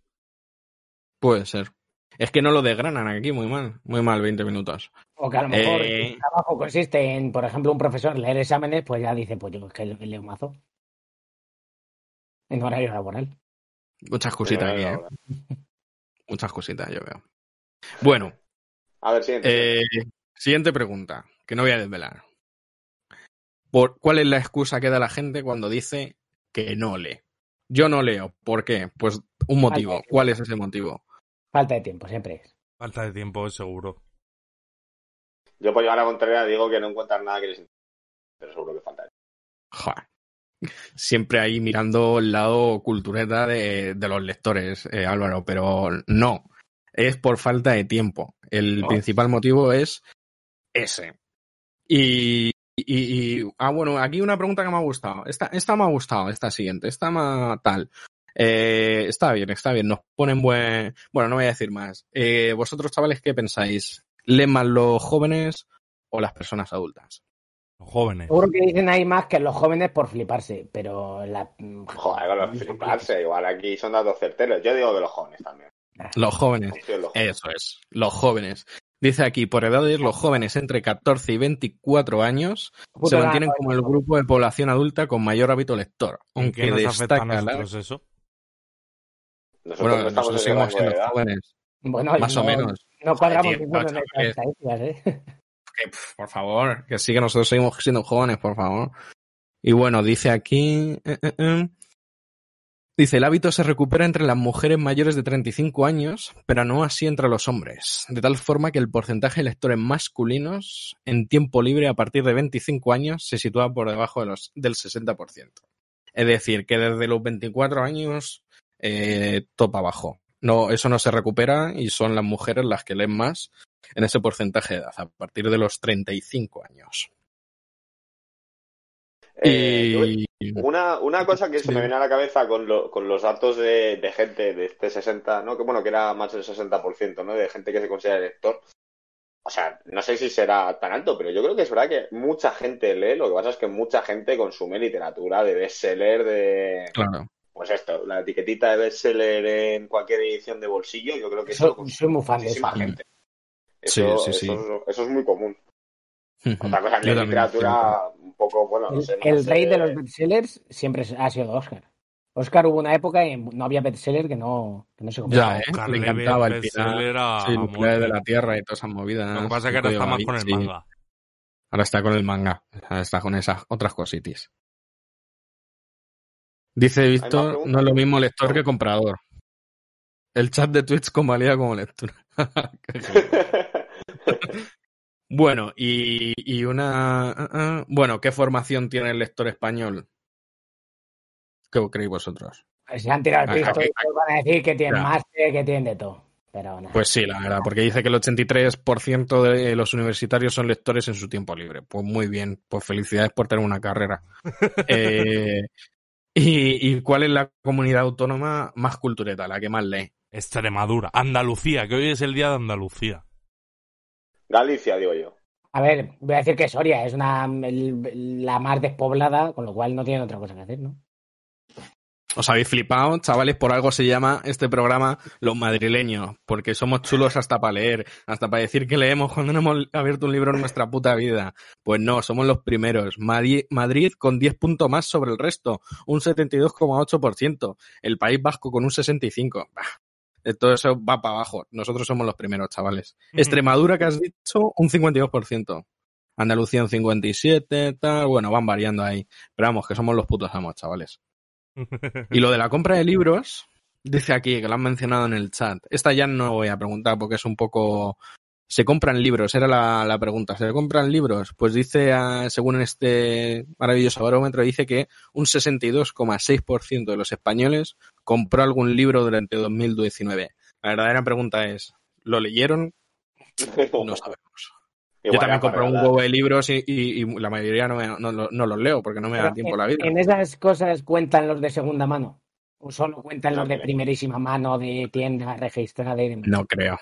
Puede ser. Es que no lo desgranan aquí muy mal, muy mal 20 minutos. O que a lo mejor Eh, el trabajo consiste en, por ejemplo, un profesor leer exámenes, pues ya dice, pues yo es que leo mazo. En horario laboral. Muchas cositas aquí, ¿eh? Muchas cositas, yo veo. Bueno, A ver, siguiente. eh, siguiente pregunta, que no voy a desvelar. ¿Por, ¿Cuál es la excusa que da la gente cuando dice que no lee? Yo no leo. ¿Por qué? Pues un motivo. ¿Cuál es ese motivo? Falta de tiempo, siempre es. Falta de tiempo, seguro. Yo por llevar la contraria digo que no encuentran nada que les interese. Pero seguro que falta. Joder. Siempre ahí mirando el lado cultureta de, de los lectores, eh, Álvaro, pero no. Es por falta de tiempo. El No. principal motivo es ese. Y, y- y- ah, bueno, aquí una pregunta que me ha gustado. Esta, esta me ha gustado, esta siguiente. Esta me tal. Eh, está bien, está bien. Nos ponen buen. Bueno, no voy a decir más. Eh, Vosotros, chavales, ¿qué pensáis? ¿Leen más los jóvenes o las personas adultas? Los jóvenes. Seguro que dicen ahí más que los jóvenes por fliparse, pero la... Joder, con los fliparse. Igual aquí son datos certeros. Yo digo que los jóvenes también. Los jóvenes. Confío en los jóvenes. Eso es, los jóvenes. Dice aquí, por edades, los jóvenes entre 14 y 24 años Puto se mantienen como el grupo de población adulta con mayor hábito lector. ¿En Aunque qué nos afecta a destaca la... nosotros eso? Nosotros Bueno, no estamos nosotros seguimos siendo de jóvenes, Bueno, más no, o menos. No cuadramos ninguno en no, estas estadísticas, ¿eh? [laughs] Que, por favor, que sí que nosotros seguimos siendo jóvenes, por favor. Y bueno, dice aquí... eh, eh, eh. Dice, el hábito se recupera entre las mujeres mayores de 35 años, pero no así entre los hombres, de tal forma que el porcentaje de lectores masculinos en tiempo libre a partir de 25 años se sitúa por debajo de los, del 60%. Es decir, que desde los 24 años eh, topa abajo. No, eso no se recupera y son las mujeres las que leen más en ese porcentaje de edad, a partir de los 35 años. Eh. Una, una cosa que se me viene a la cabeza con, lo- con los datos de, de gente de este 60, ¿no? Que bueno, que era más del 60%, ¿no? De gente que se considera lector. O sea, no sé si será tan alto, pero yo creo que es verdad que mucha gente lee, lo que pasa es que mucha gente consume literatura de bestseller, de... Claro. Pues esto, la etiquetita de bestseller en cualquier edición de bolsillo, yo creo que eso lo Soy, muy fan de eso. gente. Sí, Eso, sí, sí. Eso, eso es muy común. Otra cosa es Yo la literatura un poco, bueno, no El, sé, el rey de eh, los bestsellers siempre ha sido Oscar. Oscar hubo una época en no había bestseller que no, que no se Ya, compraba. ¿eh? Oscar Le encantaba el a- Sí, nucleares de la Tierra y todas esas movidas. Lo que pasa es que ahora está más con el manga. Ahora está con el manga. Ahora está con esas otras cositis. Dice Víctor, no es lo mismo lector que comprador. El chat de Twitch convalida como lectura. [laughs] [laughs] Bueno, y, y una... ah, ah, Bueno, ¿qué formación tiene el lector español? ¿Qué creéis vosotros? Se han tirado Ah, el pisto aquí- y van a decir que tienen Ya. máster, que tienen de todo. Pero. Pues sí, la verdad, porque dice que el 83% de los universitarios son lectores en su tiempo libre. Pues muy bien, pues felicidades por tener una carrera. [laughs] Eh, y, ¿Y cuál es la comunidad autónoma más cultureta, la que más lee? Extremadura. Andalucía, que hoy es el día de Andalucía. Galicia, digo yo. A ver, voy a decir que Soria es una el- la más despoblada, con lo cual no tienen otra cosa que hacer, ¿no? Os habéis flipado, chavales, por algo se llama este programa Los Madrileños, porque somos chulos hasta para leer, hasta para decir que leemos cuando no hemos abierto un libro en nuestra puta vida. Pues no, somos los primeros. Madrid, Madrid con 10 puntos más sobre el resto, un 72,8%. El País Vasco con un 65%. Bah, todo eso va para abajo. Nosotros somos los primeros, chavales. Extremadura, que has dicho, un 52%. Andalucía un 57%, tal. Bueno, van variando ahí. Pero vamos, que somos los putos amos, chavales. Y lo de la compra de libros, dice aquí, que lo han mencionado en el chat. Esta ya no voy a preguntar porque es un poco... ¿Se compran libros? Era la, la pregunta. ¿Se compran libros? Pues dice, ah, según este maravilloso barómetro, dice que un 62,6% de los españoles compró algún libro durante 2019. La verdadera pregunta es, ¿lo leyeron? [laughs] No sabemos. Yo también compro un huevo de libros y, y- y la mayoría no, me- no- no- no los leo porque no me da tiempo en, la vida. en esas cosas cuentan los de segunda mano. O solo cuentan los de primerísima mano de tienda registrada y demás. No creo.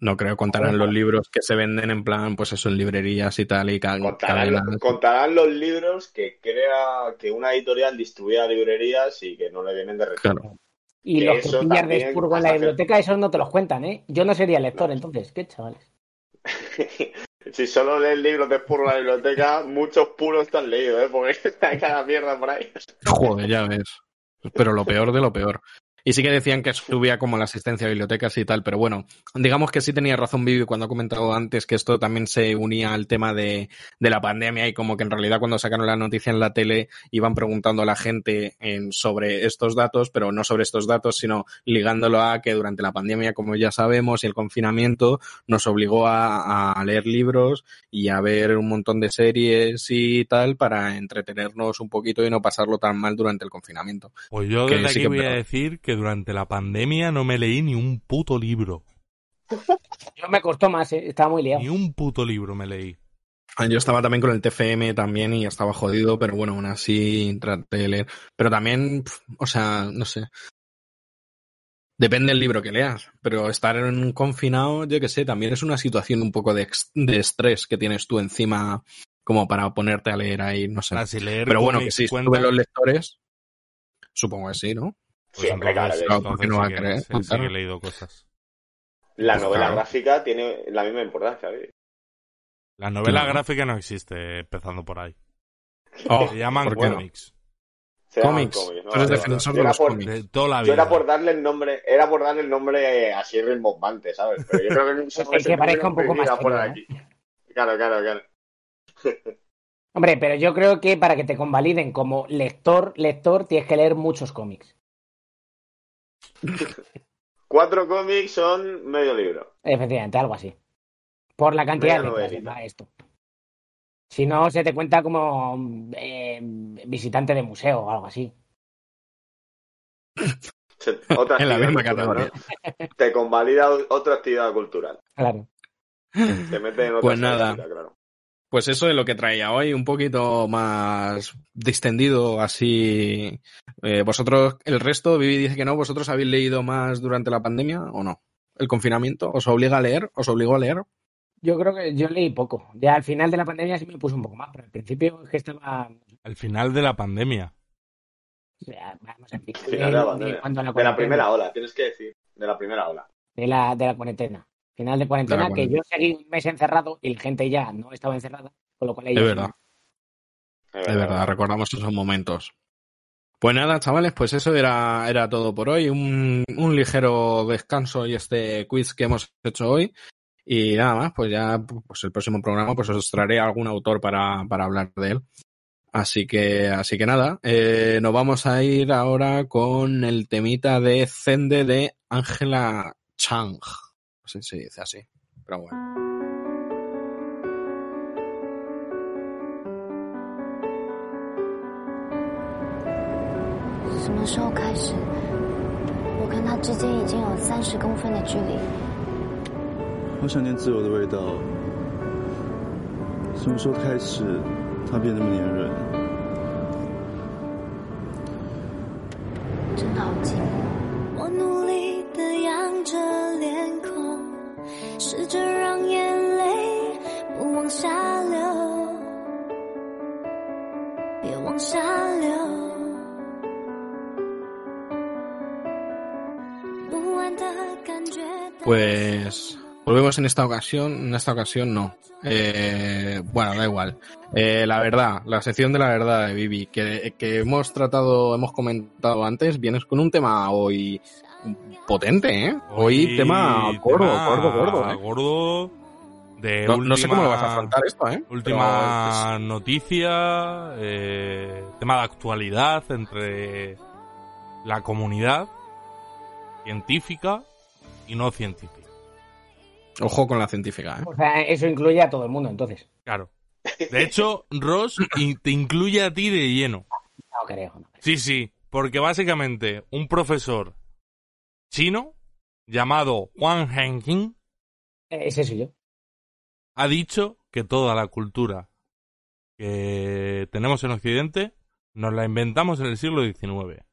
No creo. Contarán los libros que se venden en plan, pues eso, en librerías y tal, y Contarán, cadenas. contarán los libros que crea que una editorial distribuya a librerías y que no le vienen de retorno. Claro. Y Que los que pillas de expurgo en la biblioteca, esos no te los cuentan, ¿eh? Yo no sería lector, entonces. ¿Qué chavales? [laughs] si solo lees libros de puro en la biblioteca, muchos puros están leídos, ¿eh? Porque [laughs] está cada mierda por ahí. Joder, ya ves. Pero lo peor de lo peor. Y sí que decían que subía como la asistencia a bibliotecas y tal, pero bueno, digamos que sí tenía razón Vivi cuando ha comentado antes que esto también se unía al tema de, de la pandemia y como que en realidad cuando sacaron la noticia en la tele iban preguntando a la gente en- sobre estos datos, pero no sobre estos datos, sino ligándolo a que durante la pandemia, como ya sabemos, y el confinamiento nos obligó a, a leer libros y a ver un montón de series y tal para entretenernos un poquito y no pasarlo tan mal durante el confinamiento. Pues yo Que desde sí aquí que voy a decir que durante la pandemia no me leí ni un puto libro. Yo me costó más, ¿eh? Estaba muy liado. Ni un puto libro me leí. Ah, Yo estaba también con el TFM también y estaba jodido, pero bueno, aún así traté de leer. Pero también, pf, o sea, no sé. Depende del libro que leas, pero estar en un confinado, yo que sé, también es una situación un poco de, estrés que tienes tú encima como para ponerte a leer ahí, no sé. Ah, si leer Pero bueno, que si cuenta, suben los lectores, supongo que sí, ¿no? Pues Siempre, claro, entonces- claro, ¿por qué entonces no va sí a que- creer? sí- sí que he leído cosas. La Pues novela claro. gráfica tiene la misma importancia. ¿eh? La novela Claro. gráfica no existe, empezando por ahí. Oh, Se llaman cómics. Cómics. cómics, ¿no? Tú eres Vale, defensor de los por- cómics. De toda la Yo vida. era por darle el nombre, era por darle el nombre así rimbombante, ¿sabes? Pero yo creo que [laughs] no El que parezca un poco más aquí. Claro, claro, claro. Hombre, pero yo creo que para que te convaliden como lector, lector, tienes que leer muchos cómics. [laughs] Cuatro cómics son medio libro. Efectivamente, algo así. Por la cantidad Media de va esto. Si no, se te cuenta como eh, visitante de museo o algo así. Otra [laughs] En la actividad misma categoría. ¿no? Te convalida otra actividad cultural. Claro. Te mete en otra Pues nada. claro. Pues eso es lo que traía hoy, un poquito más distendido, así. Eh, vosotros, el resto, Vivi dice que no, ¿vosotros habéis leído más durante la pandemia o no? ¿El confinamiento os obliga a leer? ¿Os obligó a leer? Yo creo que yo leí poco. Ya al final de la pandemia sí me puse un poco más, pero al principio es que estaba. Al final de la pandemia. o sea, vamos a decir, Final de la pandemia. cuando De la primera ola, tienes que decir. De la primera ola. De la, de la cuarentena. Final de cuarentena, que yo seguí un mes encerrado y la gente ya no estaba encerrada, con lo cual Es ellos- verdad. Es verdad, recordamos esos momentos. Pues nada, chavales, pues eso era, era todo por hoy. Un, un ligero descanso y este quiz que hemos hecho hoy. Y nada más, pues ya pues el próximo programa pues os traeré algún autor para, para hablar de él. Así que, así que nada, eh, nos vamos a ir ahora con el temita de Zende de Angela Chang. No sé si se dice así, pero bueno. 什么时候开始，我跟他之间已经有三十公分的距离？好想念自由的味道。什么时候开始，他变那么黏人？真的好近。我努力的仰着脸孔，试着让眼泪不往下流，别往下流。不安的感觉。 Pues volvemos en esta ocasión, en esta ocasión no. Eh, bueno, da igual. Eh, la verdad, la sección de la verdad de Vivi, que, que hemos tratado, hemos comentado antes, vienes con un tema hoy potente, ¿eh? Hoy, tema gordo, tema gordo, gordo, ¿eh? gordo de No, no sé cómo lo vas a última- afrontar esto, ¿eh? Última noticia, eh, tema de actualidad entre la comunidad científica y no científica. Ojo con la científica, ¿eh? O sea, eso incluye a todo el mundo, entonces. Claro. De hecho, Ross te incluye a ti de lleno. No creo. no. Sí, sí, porque básicamente un profesor chino llamado Juan Henking Eh, Ese soy yo. ha dicho que toda la cultura que tenemos en Occidente nos la inventamos en el siglo XIX.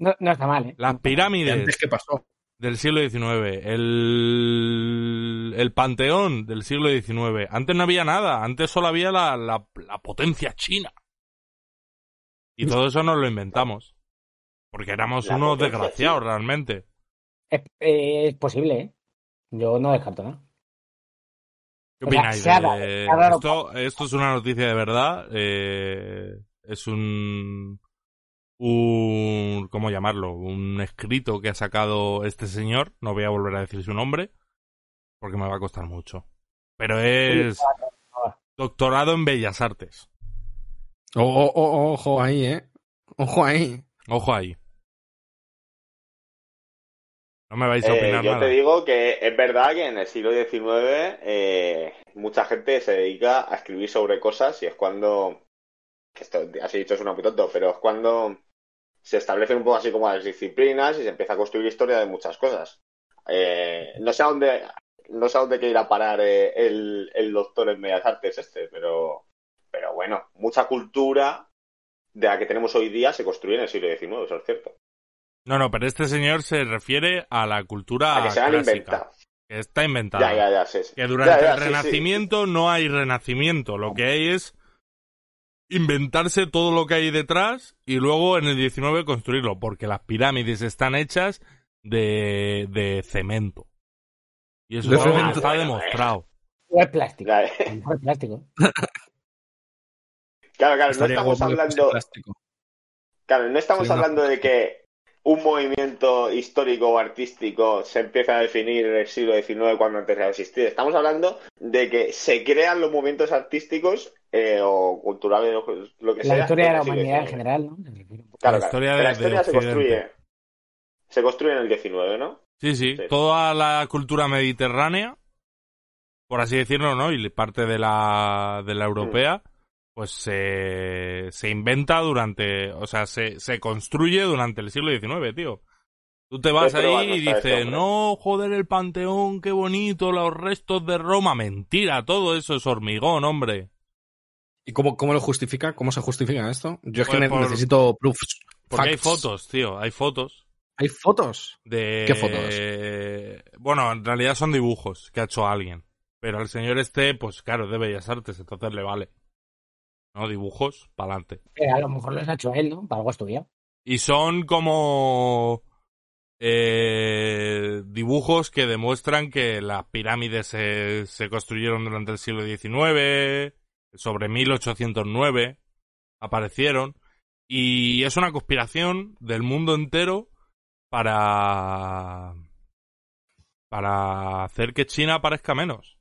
No, no está mal, ¿eh? Las ¿Y antes pirámides qué pasó? del siglo XIX, el, el panteón del siglo XIX. Antes no había nada, antes solo había la, la, la potencia china. Y todo eso nos lo inventamos. Porque éramos La unos desgraciados realmente. Es, eh, es posible, ¿eh? Yo no descarto nada. ¿Qué sea, opináis? de- dado esto, esto es una noticia de verdad. eh, es un, un. ¿Cómo llamarlo? Un escrito que ha sacado este señor. No voy a volver a decir su nombre. Porque me va a costar mucho. Pero es doctorado en Bellas Artes. Oh, oh, oh, ojo ahí, ¿eh? Ojo ahí. Ojo ahí. No me vais a Eh, opinar yo nada. te digo que es verdad que en el siglo XIX eh, mucha gente se dedica a escribir sobre cosas y es cuando, que esto así dicho es un tonto, pero es cuando se establecen un poco así como las disciplinas y se empieza a construir historia de muchas cosas. Eh, no sé a dónde, no sé a dónde quiere ir a parar eh, el, el doctor en Bellas Artes este, pero, pero bueno, mucha cultura de la que tenemos hoy día se construye en el siglo XIX, eso es cierto. No, no, pero este señor se refiere a la cultura A que se han clásica, inventado. que está inventada. Ya, ya, ya, sí, sí. Que durante Ya, ya, el sí, sí. Renacimiento no hay Renacimiento. Lo que hay es inventarse todo lo que hay detrás y luego en el 19 construirlo. Porque las pirámides están hechas de, de cemento. Y eso De está demostrado. O es plástico. Lo mejor es plástico. [laughs] claro, claro, no estamos hablando, claro, no estamos Sí, una- hablando de que un movimiento histórico o artístico se empieza a definir en el siglo XIX cuando antes de existir. Estamos hablando de que se crean los movimientos artísticos eh, o culturales, o lo que sea. La historia de la humanidad en general, ¿no? Claro, La historia de- la de se construye, se construye en el XIX, ¿no? Sí, sí, Sí. toda la cultura mediterránea, por así decirlo, ¿no? Y parte de la, de la europea, pues se, se inventa durante, o sea, se, se construye durante el siglo XIX, tío. Tú te vas ahí y dices, no, joder, el Panteón, qué bonito, los restos de Roma. Mentira, todo eso es hormigón, hombre. ¿Y cómo, cómo lo justifica? ¿Cómo se justifica esto? Yo es que Pues por- necesito proofs. Porque hay fotos, tío, hay fotos. Hay fotos. De... ¿Qué fotos? Bueno, en realidad son dibujos que ha hecho alguien. Pero al señor este, pues claro, es de Bellas Artes, entonces le vale. ¿No? Dibujos, para adelante. Eh, a lo mejor los ha hecho él, ¿no? Para algo estudiado. Y son como eh, dibujos que demuestran que las pirámides se, se construyeron durante el siglo XIX, sobre 1809 aparecieron, y es una conspiración del mundo entero para para hacer que China parezca menos.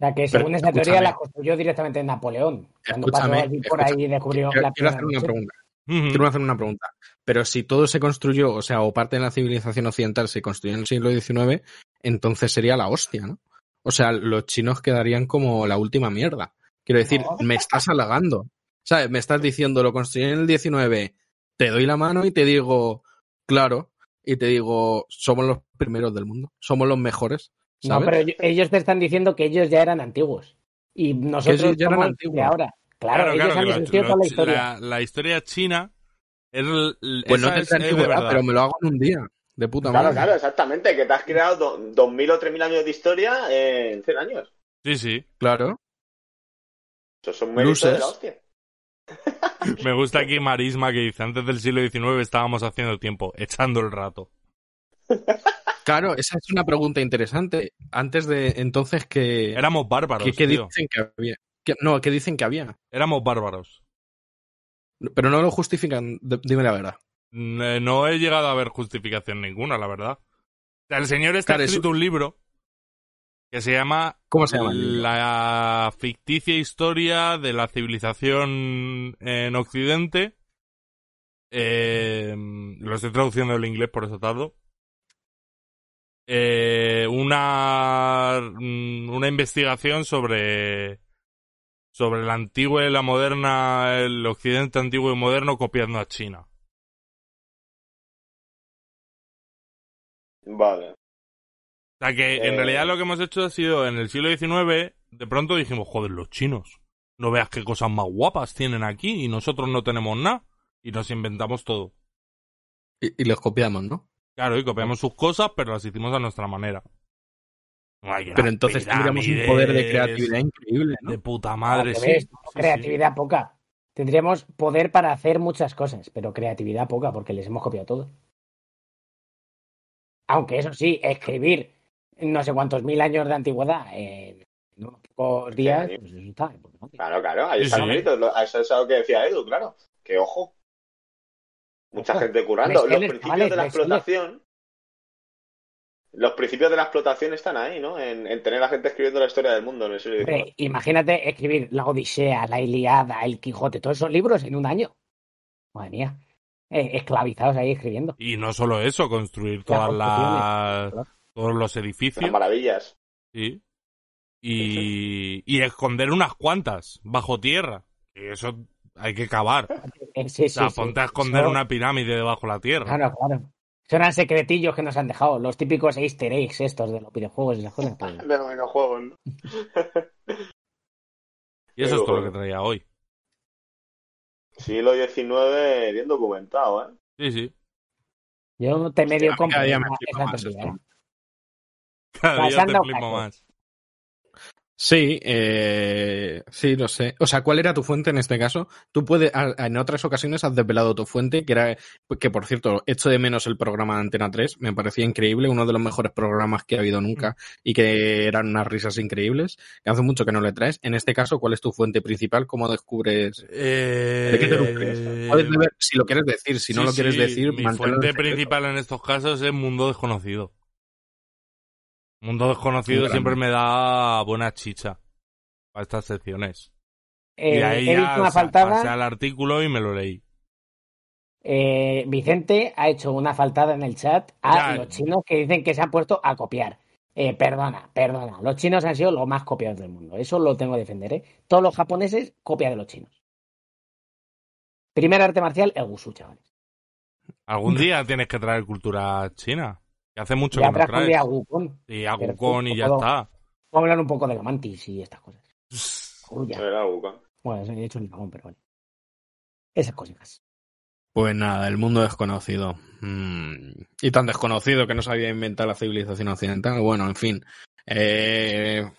O sea, que Pero, según esa teoría la construyó directamente Napoleón. Cuando pasó Escúchame, allí por escúchame. ahí y descubrió Quiero, la quiero hacer una pregunta. Quiero hacer una pregunta. Pero si todo se construyó, o sea, o parte de la civilización occidental se construyó en el siglo XIX, entonces sería la hostia, ¿no? O sea, los chinos quedarían como la última mierda. Quiero decir, No. me estás halagando. ¿Sabes? Me estás diciendo, lo construí en el 19, te doy la mano y te digo, claro, y te digo, somos los primeros del mundo, somos los mejores. No, pero ellos- te están diciendo que ellos ya eran antiguos. Y nosotros ellos ya eran somos antiguos. de ahora. Claro, ellos han lo- lo- toda la historia. la- la historia china es, el- Pues no es- es de antigüedad, verdad. pero me lo hago en un día. De puta Claro, madre. claro, exactamente. Que te has creado do- 2.000 o 3.000 años de historia en 100 años. Sí, sí. Claro. Eso son méritos de la hostia. [laughs] Me gusta aquí [laughs] Marisma que dice, antes del siglo XIX estábamos haciendo tiempo, echando el rato. [laughs] Claro, esa es una pregunta interesante. Antes de entonces que... Éramos bárbaros, ¿Qué, qué tío. dicen que había? ¿Qué- no, ¿qué dicen que había? Éramos bárbaros. Pero no lo justifican, dime la verdad. Eh, No he llegado a ver justificación ninguna, la verdad. El señor está Claro, es- escrito un libro que se llama ¿Cómo se llama? La ficticia historia de la civilización en Occidente. Eh, lo estoy traduciendo del inglés, por eso tardo. Eh, una, mm, una investigación sobre, sobre la antigua y la moderna, el occidente antiguo y moderno copiando a China. Vale. O sea que en Eh. realidad lo que hemos hecho ha sido en el siglo XIX, de pronto dijimos, joder, los chinos, no veas qué cosas más guapas tienen aquí y nosotros no tenemos nada. Y nos inventamos todo. Y, y los copiamos, ¿no? Claro, y copiamos sus cosas, pero las hicimos a nuestra manera. Ay, Pero entonces tendríamos un poder de creatividad increíble, ¿no? De puta madre, sí. revés, Sí, sí. creatividad poca. Tendríamos poder para hacer muchas cosas, pero creatividad poca, porque les hemos copiado todo. Aunque eso sí, escribir no sé cuántos mil años de antigüedad en unos pocos días, Sí. pues eso está. madre. Claro, claro. Ahí está el mérito. Eso es algo que decía Edu, claro. Que ojo. Mucha Ojo. gente currando. Los principios de la explotación. Los principios de la explotación están ahí, ¿no? En, en tener a gente escribiendo la historia del mundo en el siglo. Hombre, imagínate escribir la Odisea, la Iliada, el Quijote, todos esos libros en un año. Madre mía. Eh, esclavizados ahí escribiendo. Y no solo eso, construir todas las, todos los edificios. Las maravillas. Sí. Y, y esconder unas cuantas bajo tierra. Y eso hay que cavar. [laughs] Sí, O sea, sí, sí. ponte a esconder Eso- una pirámide debajo de la tierra. Claro, claro. Son secretillos que nos han dejado, los típicos easter eggs estos de los videojuegos y esas cosas. pues, [laughs] De los videojuegos, ¿no? [laughs] Y eso es todo lo que traía hoy. Siglo XIX bien documentado, ¿eh? Sí, sí. yo te medio compro cada día me flipa más. ¿eh? Cada día te flipo más. Sí, eh, sí, lo sé. O sea, ¿cuál era tu fuente en este caso? Tú puedes, en otras ocasiones has desvelado tu fuente, que era, que por cierto, echo de menos el programa de Antena 3, me parecía increíble, uno de los mejores programas que ha habido nunca y que eran unas risas increíbles, que hace mucho que no le traes. En este caso, ¿cuál es tu fuente principal? ¿Cómo descubres? Eh, ¿De qué te nutres? Puedes beber si lo quieres decir, si no sí, lo quieres sí, decir, Mi fuente principal en estos casos es Mundo Desconocido. Mundo Desconocido siempre me da buena chicha para estas secciones. y Eh, ahí he ya visto una faltada. pasé al artículo y me lo leí. Eh, Vicente ha hecho una faltada en el chat a Ya. los chinos que dicen que se han puesto a copiar. Eh, perdona, perdona. Los chinos han sido los más copiados del mundo. Eso lo tengo que defender, ¿eh? Todos los japoneses copia de los chinos. Primer arte marcial, el Wushu, chavales. Algún día tienes que traer cultura china. Que hace mucho Ya que no día a traes. Wukong. Y a Wukong y ya está. Vamos a hablar un poco de la mantis y estas cosas. Uy. Era Wukong. Bueno, se he hecho un dragón, pero bueno. Esas cositas. Pues nada, el mundo desconocido. Mm, y tan desconocido que no se había inventado la civilización occidental. Bueno, en fin. Eh,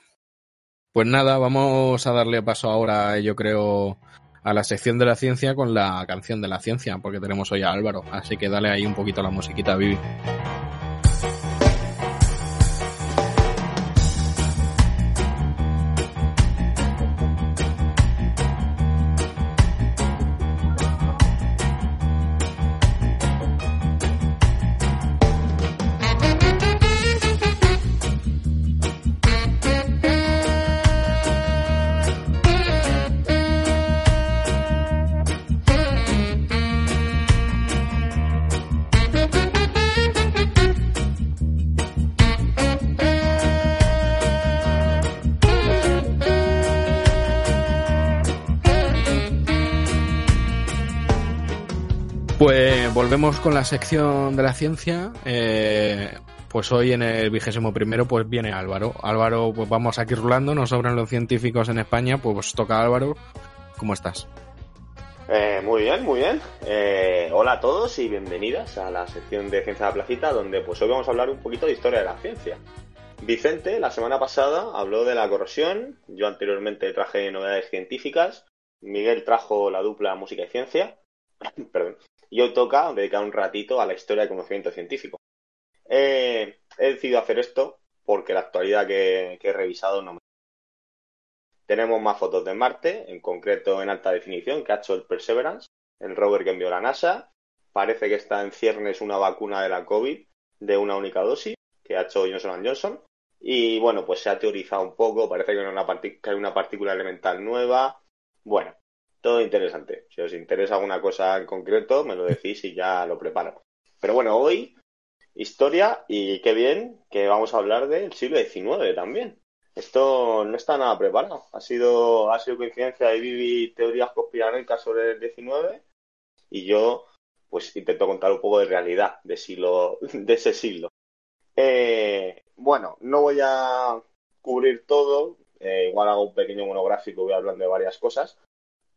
pues nada, vamos a darle paso ahora, yo creo, a la sección de la ciencia con la canción de la ciencia, porque tenemos hoy a Álvaro. Así que dale ahí un poquito la musiquita, Vivi. Con la sección de la ciencia. Eh, pues hoy en el vigésimo primero pues viene Álvaro. Álvaro, pues vamos aquí rulando, nos sobran los científicos en España, pues toca Álvaro. ¿Cómo estás? Eh, muy bien, muy bien. Eh, hola a todos y bienvenidas a la sección de Ciencia de la Placita, donde pues hoy vamos a hablar un poquito de historia de la ciencia. Vicente, la semana pasada, habló de la corrosión, yo anteriormente traje novedades científicas, Miguel trajo la dupla música y ciencia, [coughs] perdón, y hoy toca dedicar un ratito a la historia del conocimiento científico. Eh, he decidido hacer esto porque la actualidad que, he revisado no me tenemos más fotos de Marte, en concreto en alta definición, que ha hecho el Perseverance, el rover que envió la NASA. Parece que está en ciernes una vacuna de la COVID de una única dosis, que ha hecho Johnson Johnson. Y bueno, pues se ha teorizado un poco, parece que, que hay una partícula elemental nueva. Bueno, todo interesante. Si os interesa alguna cosa en concreto, me lo decís y ya lo preparo. Pero bueno, hoy historia y qué bien que vamos a hablar del siglo XIX también. Esto no está nada preparado. Ha sido, ha sido coincidencia y viví teorías conspiranoicas sobre el XIX y yo pues intento contar un poco de realidad de, siglo, [laughs] de ese siglo. Eh, bueno, no voy a cubrir todo, eh, igual hago un pequeño monográfico, voy hablando de varias cosas,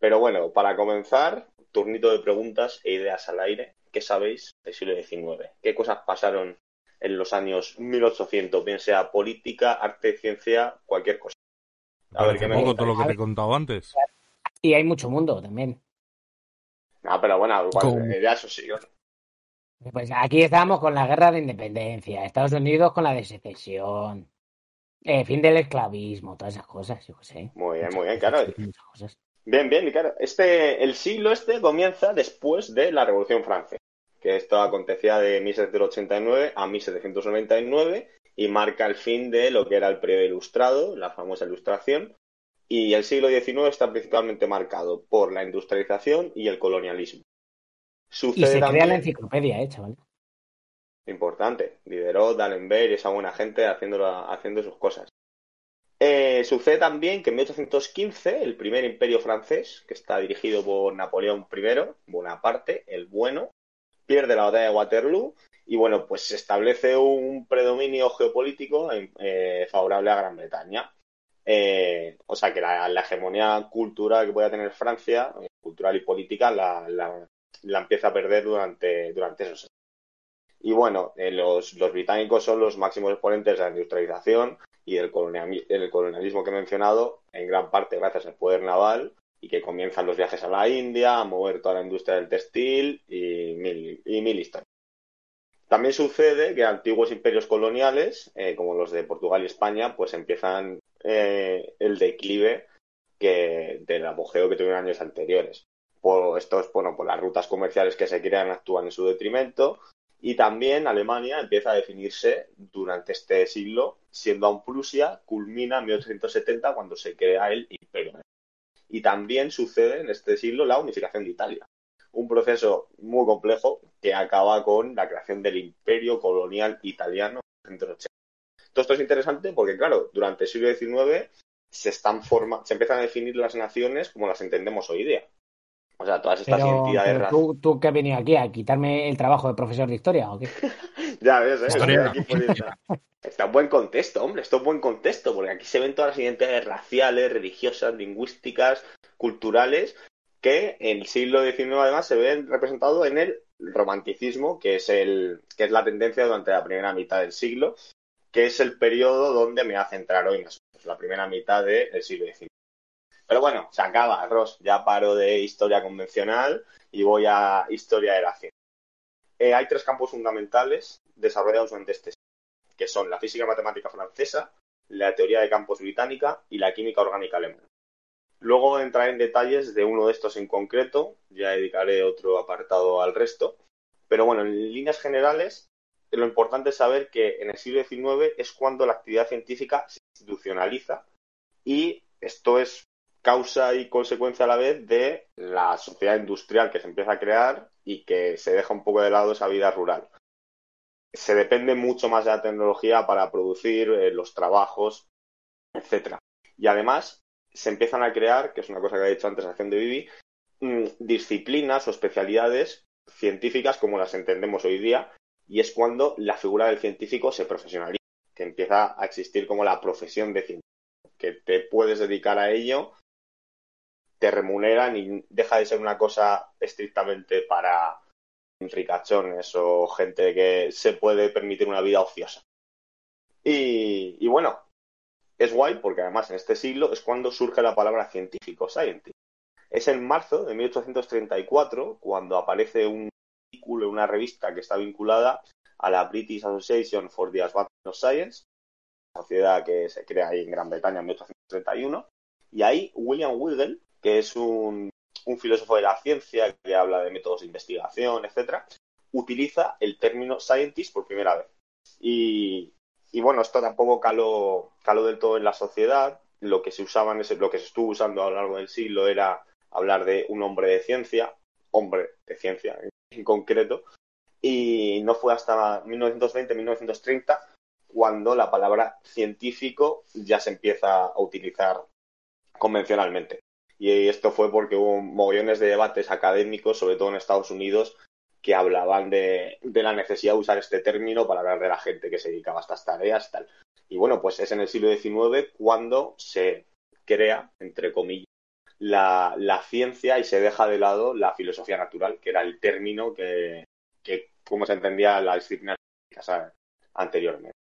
pero bueno, para comenzar, turnito de preguntas e ideas al aire. ¿Qué sabéis del siglo XIX? ¿Qué cosas pasaron en los años 1800, bien sea política, arte, ciencia, cualquier cosa. A ver qué me Poco todo lo que te he contado antes. Y hay mucho mundo también. No, pero bueno, igual, eh, ya eso sí. ¿no? Pues aquí estábamos con la guerra de independencia, Estados Unidos con la de secesión, eh, fin del esclavismo, todas esas cosas, yo qué sé. Muy bien, muy bien, claro. Muchas cosas. Bien, bien, y claro. Este, el siglo este comienza después de la Revolución Francesa, que esto acontecía de 1789 a 1799 y marca el fin de lo que era el periodo ilustrado, la famosa ilustración, y el siglo XIX está principalmente marcado por la industrialización y el colonialismo. Y Sucede se crea también- la enciclopedia, eh, chaval. Importante. Diderot, D'Alembert y esa buena gente haciendo, haciendo sus cosas. Eh, sucede también que en 1815 el primer imperio francés, que está dirigido por Napoleón I, Bonaparte, el bueno, pierde la batalla de Waterloo y bueno, pues se establece un predominio geopolítico en- eh, favorable a Gran Bretaña. Eh, o sea que la, hegemonía cultural que pueda tener Francia, eh, cultural y política, la, la- empieza a perder durante, durante esos y bueno, eh, los británicos son los máximos exponentes de la industrialización y el colonialismo que he mencionado, en gran parte gracias al poder naval y que comienzan los viajes a la India, a mover toda la industria del textil y mil, y mil historias. También sucede que antiguos imperios coloniales, eh, como los de Portugal y España, pues empiezan eh, el declive que, del apogeo que tuvieron años anteriores. Por estos, bueno, por las rutas comerciales que se crean actúan en su detrimento y también Alemania empieza a definirse durante este siglo, siendo aún Prusia, culmina en 1870 cuando se crea el imperio. Y también sucede en este siglo la unificación de Italia un proceso muy complejo que acaba con la creación del imperio colonial italiano en 1880. Todo esto es interesante porque, claro, durante el siglo XIX se, están forma se empiezan a definir las naciones como las entendemos hoy día. O sea, todas estas Pero, identidades pero tú, tú que has venido aquí a quitarme el trabajo de profesor de historia o qué? [laughs] Ya ves, ¿eh? Historia. Aquí Está en buen contexto, hombre, esto es buen contexto, porque aquí se ven todas las identidades raciales, religiosas, lingüísticas, culturales, que en el siglo XIX además se ven representados en el romanticismo, que es, el, que es la tendencia durante la primera mitad del siglo, que es el periodo donde me voy a centrar hoy más o menos, la primera mitad del siglo XIX. Pero bueno, se acaba, Ross, ya paro de historia convencional y voy a historia de la ciencia. Eh, hay tres campos fundamentales desarrollados durante este siglo, que son la física matemática francesa, la teoría de campos británica y la química orgánica alemana. Luego entraré en detalles de uno de estos en concreto, ya dedicaré otro apartado al resto. Pero bueno, en líneas generales, lo importante es saber que en el siglo XIX es cuando la actividad científica se institucionaliza y esto es causa y consecuencia a la vez de la sociedad industrial que se empieza a crear y que se deja un poco de lado esa vida rural. Se depende mucho más de la tecnología para producir eh, los trabajos, etcétera. Y además se empiezan a crear, que es una cosa que ha dicho antes acción de Vivi, mm, disciplinas o especialidades científicas como las entendemos hoy día, y es cuando la figura del científico se profesionaliza, que empieza a existir como la profesión de científico, que te puedes dedicar a ello, te remuneran y deja de ser una cosa estrictamente para ricachones o gente que se puede permitir una vida ociosa. Y, bueno, es guay porque además en este siglo es cuando surge la palabra científico, scientist. Es en marzo de 1834 cuando aparece un artículo en una revista que está vinculada a la British Association for the Advancement of Science, sociedad que se crea ahí en Gran Bretaña en 1831, y ahí William Wiggle, que es un, filósofo de la ciencia que habla de métodos de investigación, etcétera, utiliza el término scientist por primera vez. Y, y bueno, esto tampoco caló, caló del todo en la sociedad. Lo que se usaba en ese, lo que se estuvo usando a lo largo del siglo era hablar de un hombre de ciencia, hombre de ciencia en concreto, y no fue hasta 1920-1930 cuando la palabra científico ya se empieza a utilizar convencionalmente. Y esto fue porque hubo mogollones de debates académicos, sobre todo en Estados Unidos, que hablaban de, de, la necesidad de usar este término para hablar de la gente que se dedicaba a estas tareas tal. Y bueno, pues es en el siglo XIX cuando se crea, entre comillas, la, la ciencia y se deja de lado la filosofía natural, que era el término que, que como se entendía la disciplina anteriormente.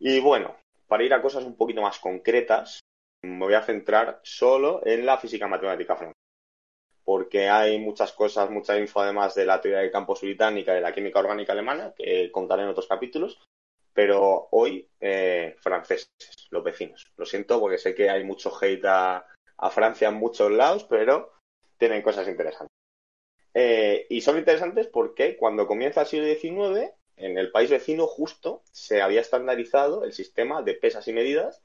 Y bueno, para ir a cosas un poquito más concretas, me voy a centrar solo en la física matemática francesa porque hay muchas cosas, mucha info además de la teoría de campos británica y de la química orgánica alemana, que contaré en otros capítulos, pero hoy eh, franceses, los vecinos. Lo siento porque sé que hay mucho hate a, Francia en muchos lados, pero tienen cosas interesantes. Eh, y son interesantes porque cuando comienza el siglo XIX, en el país vecino justo se había estandarizado el sistema de pesas y medidas,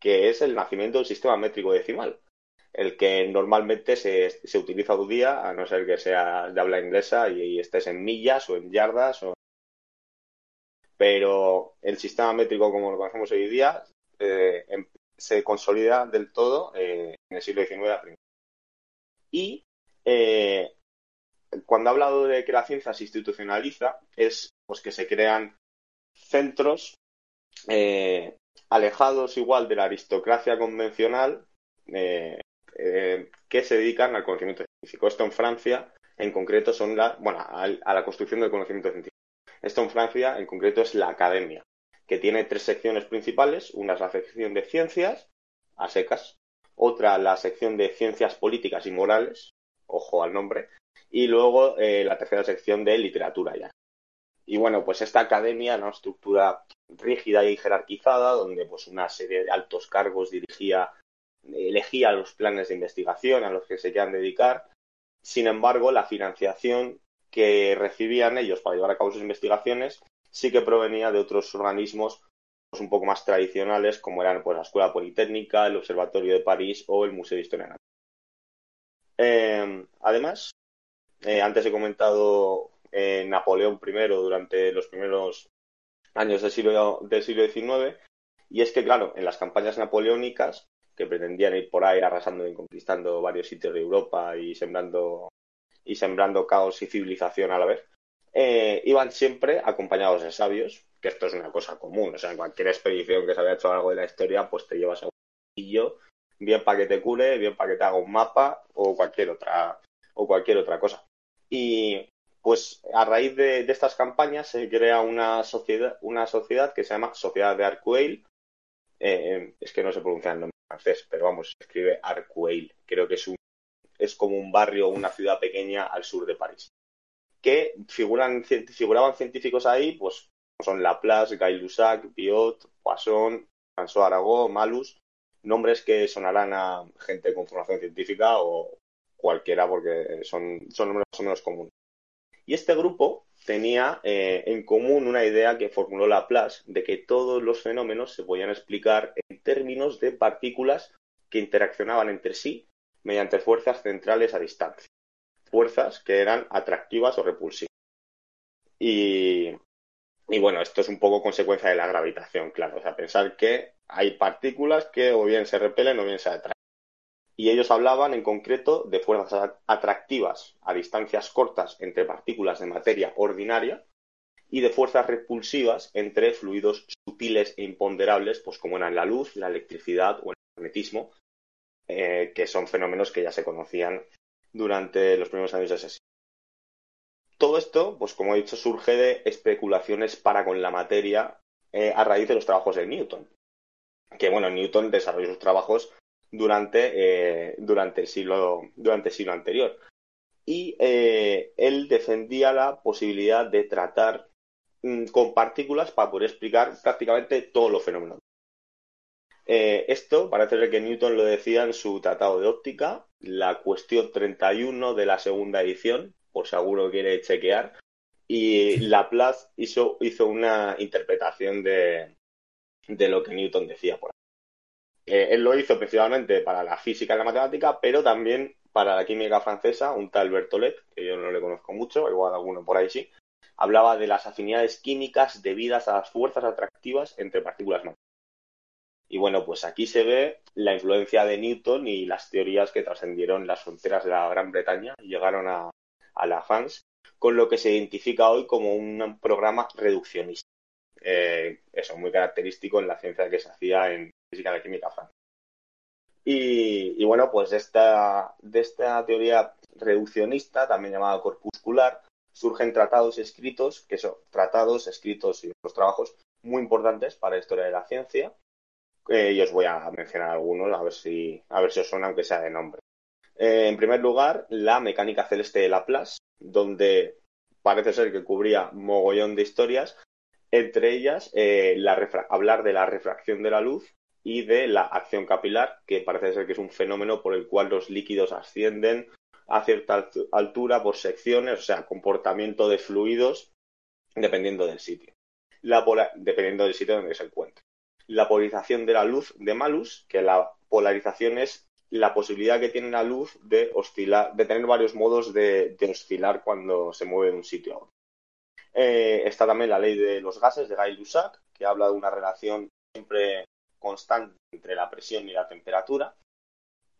que es el nacimiento del sistema métrico decimal el que normalmente se, se, utiliza hoy día, a no ser que sea de habla inglesa y, estés en millas o en yardas. O... Pero el sistema métrico como lo conocemos hoy día eh, en, se consolida del todo eh, en el siglo XIX. Y eh, cuando ha hablado de que la ciencia se institucionaliza, es pues que se crean centros eh, alejados igual de la aristocracia convencional eh, eh, que se dedican al conocimiento científico. Esto en Francia, en concreto, son la, bueno, a, la construcción del conocimiento científico. Esto en Francia, en concreto, es la academia, que tiene tres secciones principales. Una es la sección de ciencias, a secas. Otra, la sección de ciencias políticas y morales, ojo al nombre. Y luego eh, la tercera sección de literatura ya. Y bueno, pues esta academia, una estructura rígida y jerarquizada, donde pues una serie de altos cargos dirigía, elegía los planes de investigación a los que se quieran dedicar. Sin embargo, la financiación que recibían ellos para llevar a cabo sus investigaciones sí que provenía de otros organismos pues, un poco más tradicionales, como eran pues, la Escuela Politécnica, el Observatorio de París o el Museo de Historia. Eh, además, eh, antes he comentado eh, Napoleón I durante los primeros años del siglo, del siglo XIX, y es que, claro, en las campañas napoleónicas, que pretendían ir por ahí arrasando y conquistando varios sitios de Europa y sembrando, y sembrando caos y civilización a la vez, eh, iban siempre acompañados de sabios, que esto es una cosa común, o sea, en cualquier expedición que se haya hecho algo de la historia, pues te llevas a un bien para que te cure, bien para que te haga un mapa o cualquier otra o cualquier otra cosa. Y pues a raíz de, estas campañas se crea una sociedad, una sociedad que se llama Sociedad de Arcueil. Eh, es que no se pronuncia el nombre francés, pero vamos, se escribe Arcueil. Creo que es un es como un barrio una ciudad pequeña al sur de París. Que figuran, figuraban científicos ahí, pues son Laplace, Gay-Lussac, Biot, Poisson, François Arago, Malus, nombres que sonarán a gente con formación científica o cualquiera porque son, son nombres más o menos comunes. Y este grupo tenía eh, en común una idea que formuló Laplace de que todos los fenómenos se podían explicar en términos de partículas que interaccionaban entre sí mediante fuerzas centrales a distancia. Fuerzas que eran atractivas o repulsivas. Y, y bueno, esto es un poco consecuencia de la gravitación, claro. O sea, pensar que hay partículas que o bien se repelen o bien se atraen y ellos hablaban en concreto de fuerzas atractivas a distancias cortas entre partículas de materia ordinaria y de fuerzas repulsivas entre fluidos sutiles e imponderables, pues como eran la luz, la electricidad o el magnetismo, eh, que son fenómenos que ya se conocían durante los primeros años de ese siglo. Todo esto, pues como he dicho, surge de especulaciones para con la materia eh, a raíz de los trabajos de Newton. Que bueno, Newton desarrolló sus trabajos durante, eh, durante, el, siglo, durante el siglo anterior. Y eh, él defendía la posibilidad de tratar mm, con partículas para poder explicar prácticamente todos los fenómenos. Eh, esto parece ser que Newton lo decía en su tratado de óptica, la cuestión 31 de la segunda edición, por si alguno quiere chequear, y Laplace hizo, hizo una interpretación de, de lo que Newton decía por eh, él lo hizo principalmente para la física y la matemática, pero también para la química francesa, un tal Bertolet, que yo no le conozco mucho, igual alguno por ahí sí, hablaba de las afinidades químicas debidas a las fuerzas atractivas entre partículas matemáticas. Y bueno, pues aquí se ve la influencia de Newton y las teorías que trascendieron las fronteras de la Gran Bretaña y llegaron a, la France, con lo que se identifica hoy como un programa reduccionista. Eh, eso, muy característico en la ciencia que se hacía en, física de química francesa. Y, bueno, pues esta, de esta teoría reduccionista, también llamada corpuscular, surgen tratados escritos, que son tratados escritos y otros trabajos muy importantes para la historia de la ciencia. Y os voy a mencionar algunos, a ver si, a ver si os suena, aunque sea de nombre. Eh, en primer lugar, la mecánica celeste de Laplace, donde parece ser que cubría mogollón de historias, entre ellas eh, hablar de la refracción de la luz y de la acción capilar, que parece ser que es un fenómeno por el cual los líquidos ascienden a cierta altura por secciones, o sea, comportamiento de fluidos dependiendo del sitio. Dependiendo del sitio donde se encuentre. La polarización de la luz de Malus, que la polarización es la posibilidad que tiene la luz de oscilar, de tener varios modos de, oscilar cuando se mueve de un sitio a otro. Eh, está también la ley de los gases de Gay-Lussac, que habla de una relación siempre constante entre la presión y la temperatura.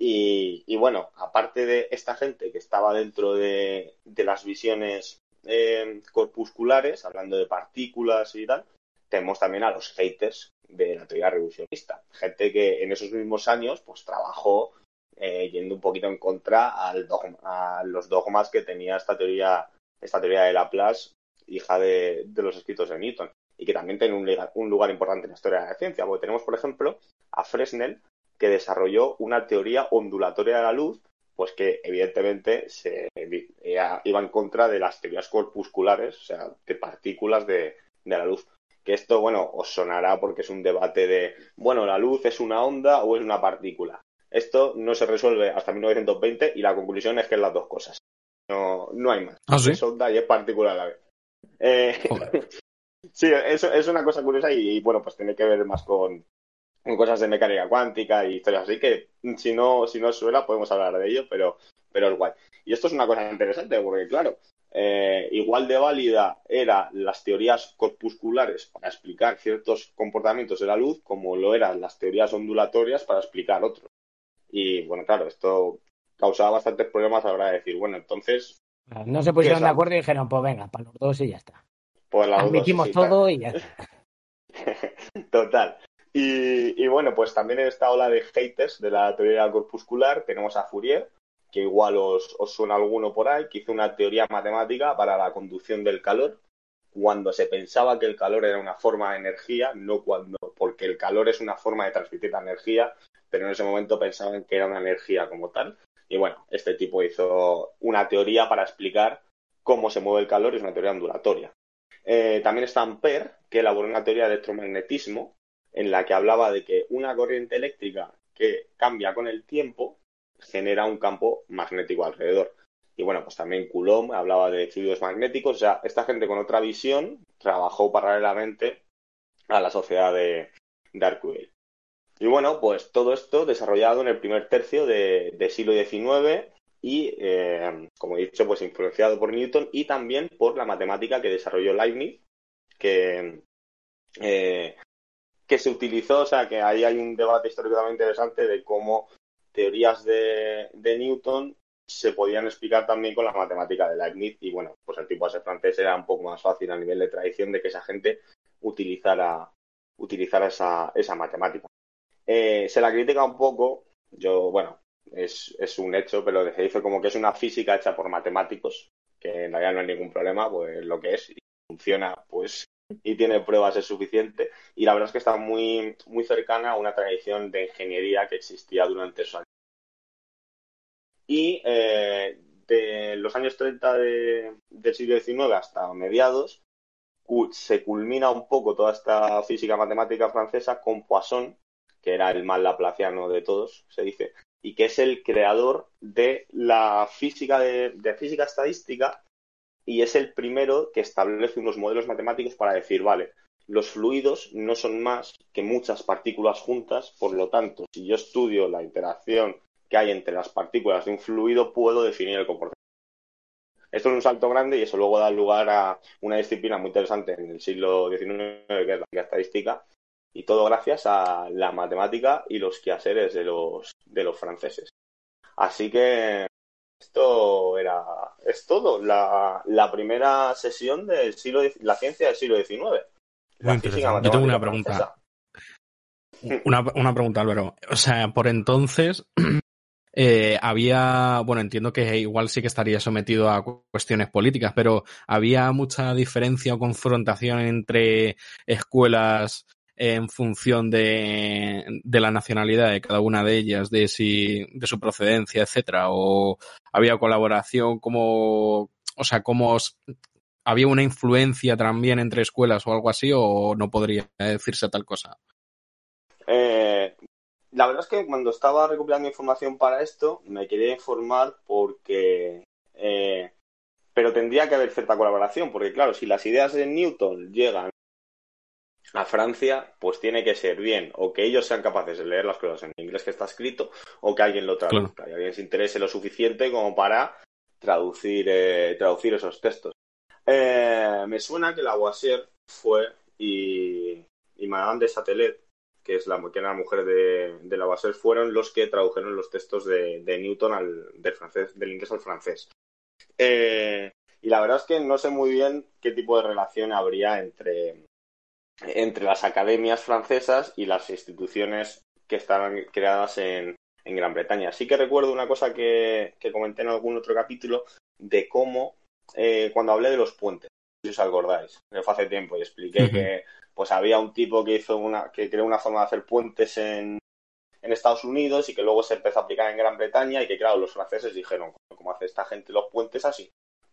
Y, bueno, aparte de esta gente que estaba dentro de, las visiones eh, corpusculares, hablando de partículas y tal, tenemos también a los haters de la teoría revolucionista. Gente que en esos mismos años pues trabajó eh, yendo un poquito en contra al a los dogmas que tenía esta teoría, esta teoría de Laplace, hija de, de los escritos de Newton. Que también tiene un, lugar importante en la historia de la ciencia, porque tenemos, por ejemplo, a Fresnel, que desarrolló una teoría ondulatoria de la luz, pues que evidentemente se iba iba en contra de las teorías corpusculares, o sea, de partículas de, de la luz. Que esto, bueno, os sonará porque es un debate de, bueno, la luz es una onda o es una partícula. Esto no se resuelve hasta 1920 y la conclusión es que es las dos cosas. No, no hay más. ¿Ah, sí? Es onda y es partícula a la vez. Eh. [laughs] sí, eso es una cosa curiosa y, y, bueno, pues tiene que ver más con, con cosas de mecánica cuántica y historias así que si no, si no suena podemos hablar de ello, pero, pero es guay. Y esto es una cosa interesante porque, claro, eh, igual de válida eran las teorías corpusculares para explicar ciertos comportamientos de la luz como lo eran las teorías ondulatorias para explicar otros. Y bueno, claro, esto causaba bastantes problemas a la hora de decir, bueno, entonces, No se pusieron ¿Qué de acuerdo y dijeron, pues venga, para los dos y ya está. Pues la Admitimos todo y ya. [laughs] Total. Y, y bueno, pues también en esta ola de haters de la teoría corpuscular tenemos a Fourier, que igual os, os suena alguno por ahí, que hizo una teoría matemática para la conducción del calor, cuando se pensaba que el calor era una forma de energía, no cuando, porque el calor es una forma de transmitir la energía, pero en ese momento pensaban que era una energía como tal. Y bueno, este tipo hizo una teoría para explicar cómo se mueve el calor y es una teoría ondulatoria. Eh, también está Ampère, que elaboró una teoría de electromagnetismo en la que hablaba de que una corriente eléctrica que cambia con el tiempo genera un campo magnético alrededor. Y bueno, pues también Coulomb hablaba de fluidos magnéticos. O sea, esta gente con otra visión trabajó paralelamente a la sociedad de, de. Y bueno, pues todo esto desarrollado en el primer tercio de, del siglo XIX y, eh, como he dicho, pues influenciado por Newton y también por la matemática que desarrolló Leibniz, que, eh, que se utilizó, o sea, que ahí hay un debate históricamente interesante de cómo teorías de, de Newton se podían explicar también con la matemática de Leibniz y bueno, pues el tipo de ser francés era un poco más fácil a nivel de tradición de que esa gente utilizara, utilizara esa, esa matemática. Eh, se la critica un poco, yo, bueno, es, es un hecho, pero se dice como que es una física hecha por matemáticos, que en realidad no hay ningún problema, pues lo que es, y funciona, pues, y tiene pruebas es suficiente. Y la verdad es que está muy, muy cercana a una tradición de ingeniería que existía durante esos años. Y eh, de los años 30 de, del siglo XIX hasta mediados, se culmina un poco toda esta física matemática francesa con Poisson, que era el más laplaciano de todos, se dice, y que es el creador de la física de, física estadística y es el primero que establece unos modelos matemáticos para decir, vale, los fluidos no son más que muchas partículas juntas, por lo tanto, si yo estudio la interacción que hay entre las partículas de un fluido, puedo definir el comportamiento. Esto es un salto grande y eso luego da lugar a una disciplina muy interesante en el siglo XIX, que es la estadística, y todo gracias a la matemática y los quehaceres de los, de los franceses. Así que esto era es todo, la, la primera sesión del siglo la ciencia del siglo XIX. La física. Yo tengo una pregunta. Una, una pregunta, Álvaro. O sea, por entonces [clears throat] eh, había, bueno, entiendo que igual sí que estaría sometido a cu- cuestiones políticas, pero había mucha diferencia o confrontación entre escuelas en función de, de la nacionalidad de cada una de ellas, de si, de su procedencia, etcétera, o había colaboración como, o sea, como os- había una influencia también entre escuelas o algo así, o no podría decirse tal cosa. Eh, la verdad es que cuando estaba recopilando información para esto, me quería informar porque... eh, pero tendría que haber cierta colaboración, porque claro, si las ideas de Newton llegan a Francia, pues tiene que ser bien, o que ellos sean capaces de leer las cosas en inglés que está escrito, o que alguien lo traduzca, y alguien se interese lo suficiente como para traducir, eh, traducir esos textos. Eh, me suena que Lavoisier fue y, y Madame de Châtelet, que es la, que era la mujer de, de Lavoisier, fueron los que tradujeron los textos de, de Newton al, del, francés, del inglés al francés. Eh, y la verdad es que no sé muy bien qué tipo de relación habría entre, entre las academias francesas y las instituciones que estaban creadas en, en Gran Bretaña. Sí que recuerdo una cosa que, que comenté en algún otro capítulo de cómo, eh, cuando hablé de los puentes, si os acordáis, que fue hace tiempo y expliqué que pues había un tipo que hizo una, que creó una forma de hacer puentes en, en Estados Unidos y que luego se empezó a aplicar en Gran Bretaña y que claro, los franceses dijeron, ¿cómo hace esta gente los puentes así?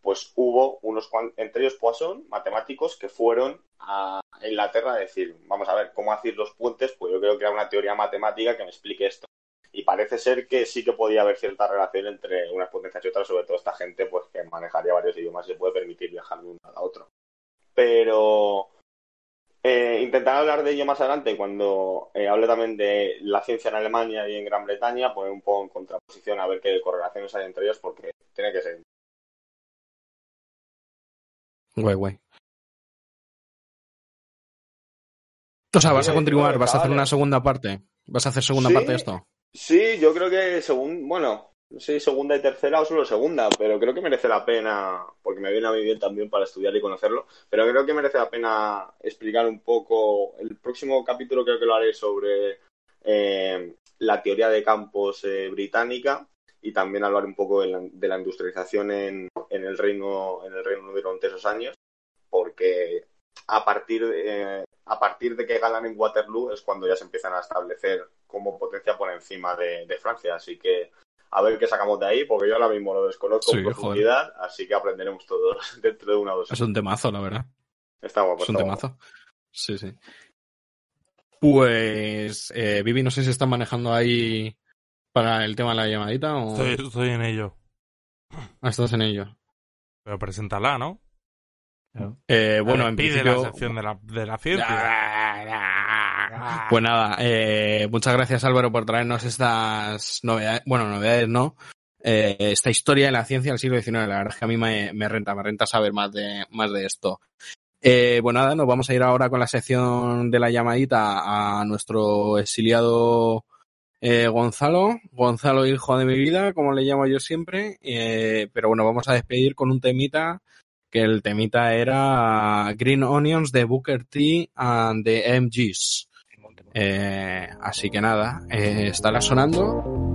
Pues hubo unos entre ellos Poisson, matemáticos, que fueron a Inglaterra a decir, vamos a ver, ¿cómo hacéis los puentes? Pues yo creo que era una teoría matemática que me explique esto. Y parece ser que sí que podía haber cierta relación entre unas potencias y otras, sobre todo esta gente pues que manejaría varios idiomas y se puede permitir viajar de uno a otro. Pero eh, intentaré hablar de ello más adelante cuando eh, hable también de la ciencia en Alemania y en Gran Bretaña, poner un poco en contraposición a ver qué correlaciones hay entre ellos, porque tiene que ser. Guay, guay. O sea, vas a continuar, vas a hacer una segunda parte. ¿Vas a hacer segunda Sí. parte de esto? Sí, yo creo que según, bueno, no sé si segunda y tercera o solo segunda, pero creo que merece la pena, porque me viene a mí bien también para estudiar y conocerlo, pero creo que merece la pena explicar un poco. El próximo capítulo creo que lo haré sobre eh, la teoría de campos eh, británica y también hablar un poco de la, de la industrialización en, en el reino en el Reino Unido durante esos años, porque a partir de, eh, a partir de que ganan en Waterloo es cuando ya se empiezan a establecer como potencia por encima de, de Francia. Así que a ver qué sacamos de ahí, porque yo ahora mismo lo desconozco Sí, en joder. profundidad, así que aprenderemos todos [laughs] dentro de una o dos. Es un temazo, la verdad. Está guapo. Es un guapo. temazo. Sí, sí. Pues, eh, Vivi, no sé si están manejando ahí para el tema de la llamadita o Estoy, estoy en ello. Ah, estás en ello. Pero preséntala, ¿no? Eh, bueno, en Pide principio... la sección de la, de la ciencia. Pues nada, eh, muchas gracias Álvaro por traernos estas novedades, bueno, novedades no, eh, esta historia de la ciencia del siglo XIX. La verdad es que a mí me, me renta, me renta saber más de, más de esto. Eh, bueno, nada, nos vamos a ir ahora con la sección de la llamadita a nuestro exiliado eh, Gonzalo, Gonzalo hijo de mi vida, como le llamo yo siempre, eh, pero bueno, vamos a despedir con un temita que el temita era Green Onions de Booker T and the MGs. Eh, así que nada, eh, estará sonando.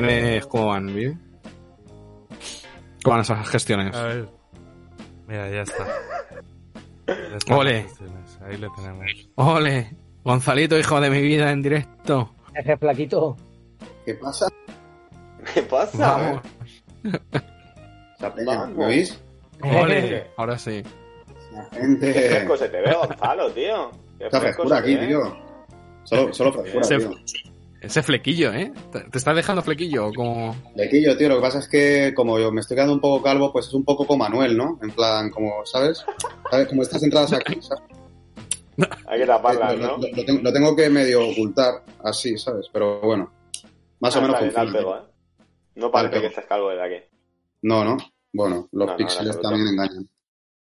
Gestiones cómo van, Vivi? ¿Cómo van esas gestiones? A ver. Mira, ya está. Ya Ole. Ahí le tenemos. ¡Ole! Gonzalito, hijo de mi vida, en directo. Ese flaquito. ¿Qué pasa? ¿Qué pasa? Vamos. [laughs] ¿Me oís? ¡Ole! [laughs] Ahora sí. La Qué gente. fresco se te ve, Gonzalo, tío. Qué fresco frescura aquí, ve. tío. Solo, solo frescura, tío. Ese flequillo, ¿eh? ¿Te estás dejando flequillo? Como... Lequillo, tío, lo que pasa es que como yo me estoy quedando un poco calvo, pues es un poco como Manuel, ¿no? En plan, como, ¿sabes? ¿Sabes? Como estas entradas aquí, [laughs] ¿sabes? Hay que taparlas, lo, ¿no? lo- lo tengo, lo tengo que medio ocultar así, ¿sabes? Pero bueno, más o Ah, menos está bien, funciona. al pego, ¿eh? No parece que estés calvo desde aquí. No, ¿no? Bueno, los No, no, píxeles no, no, también engañan.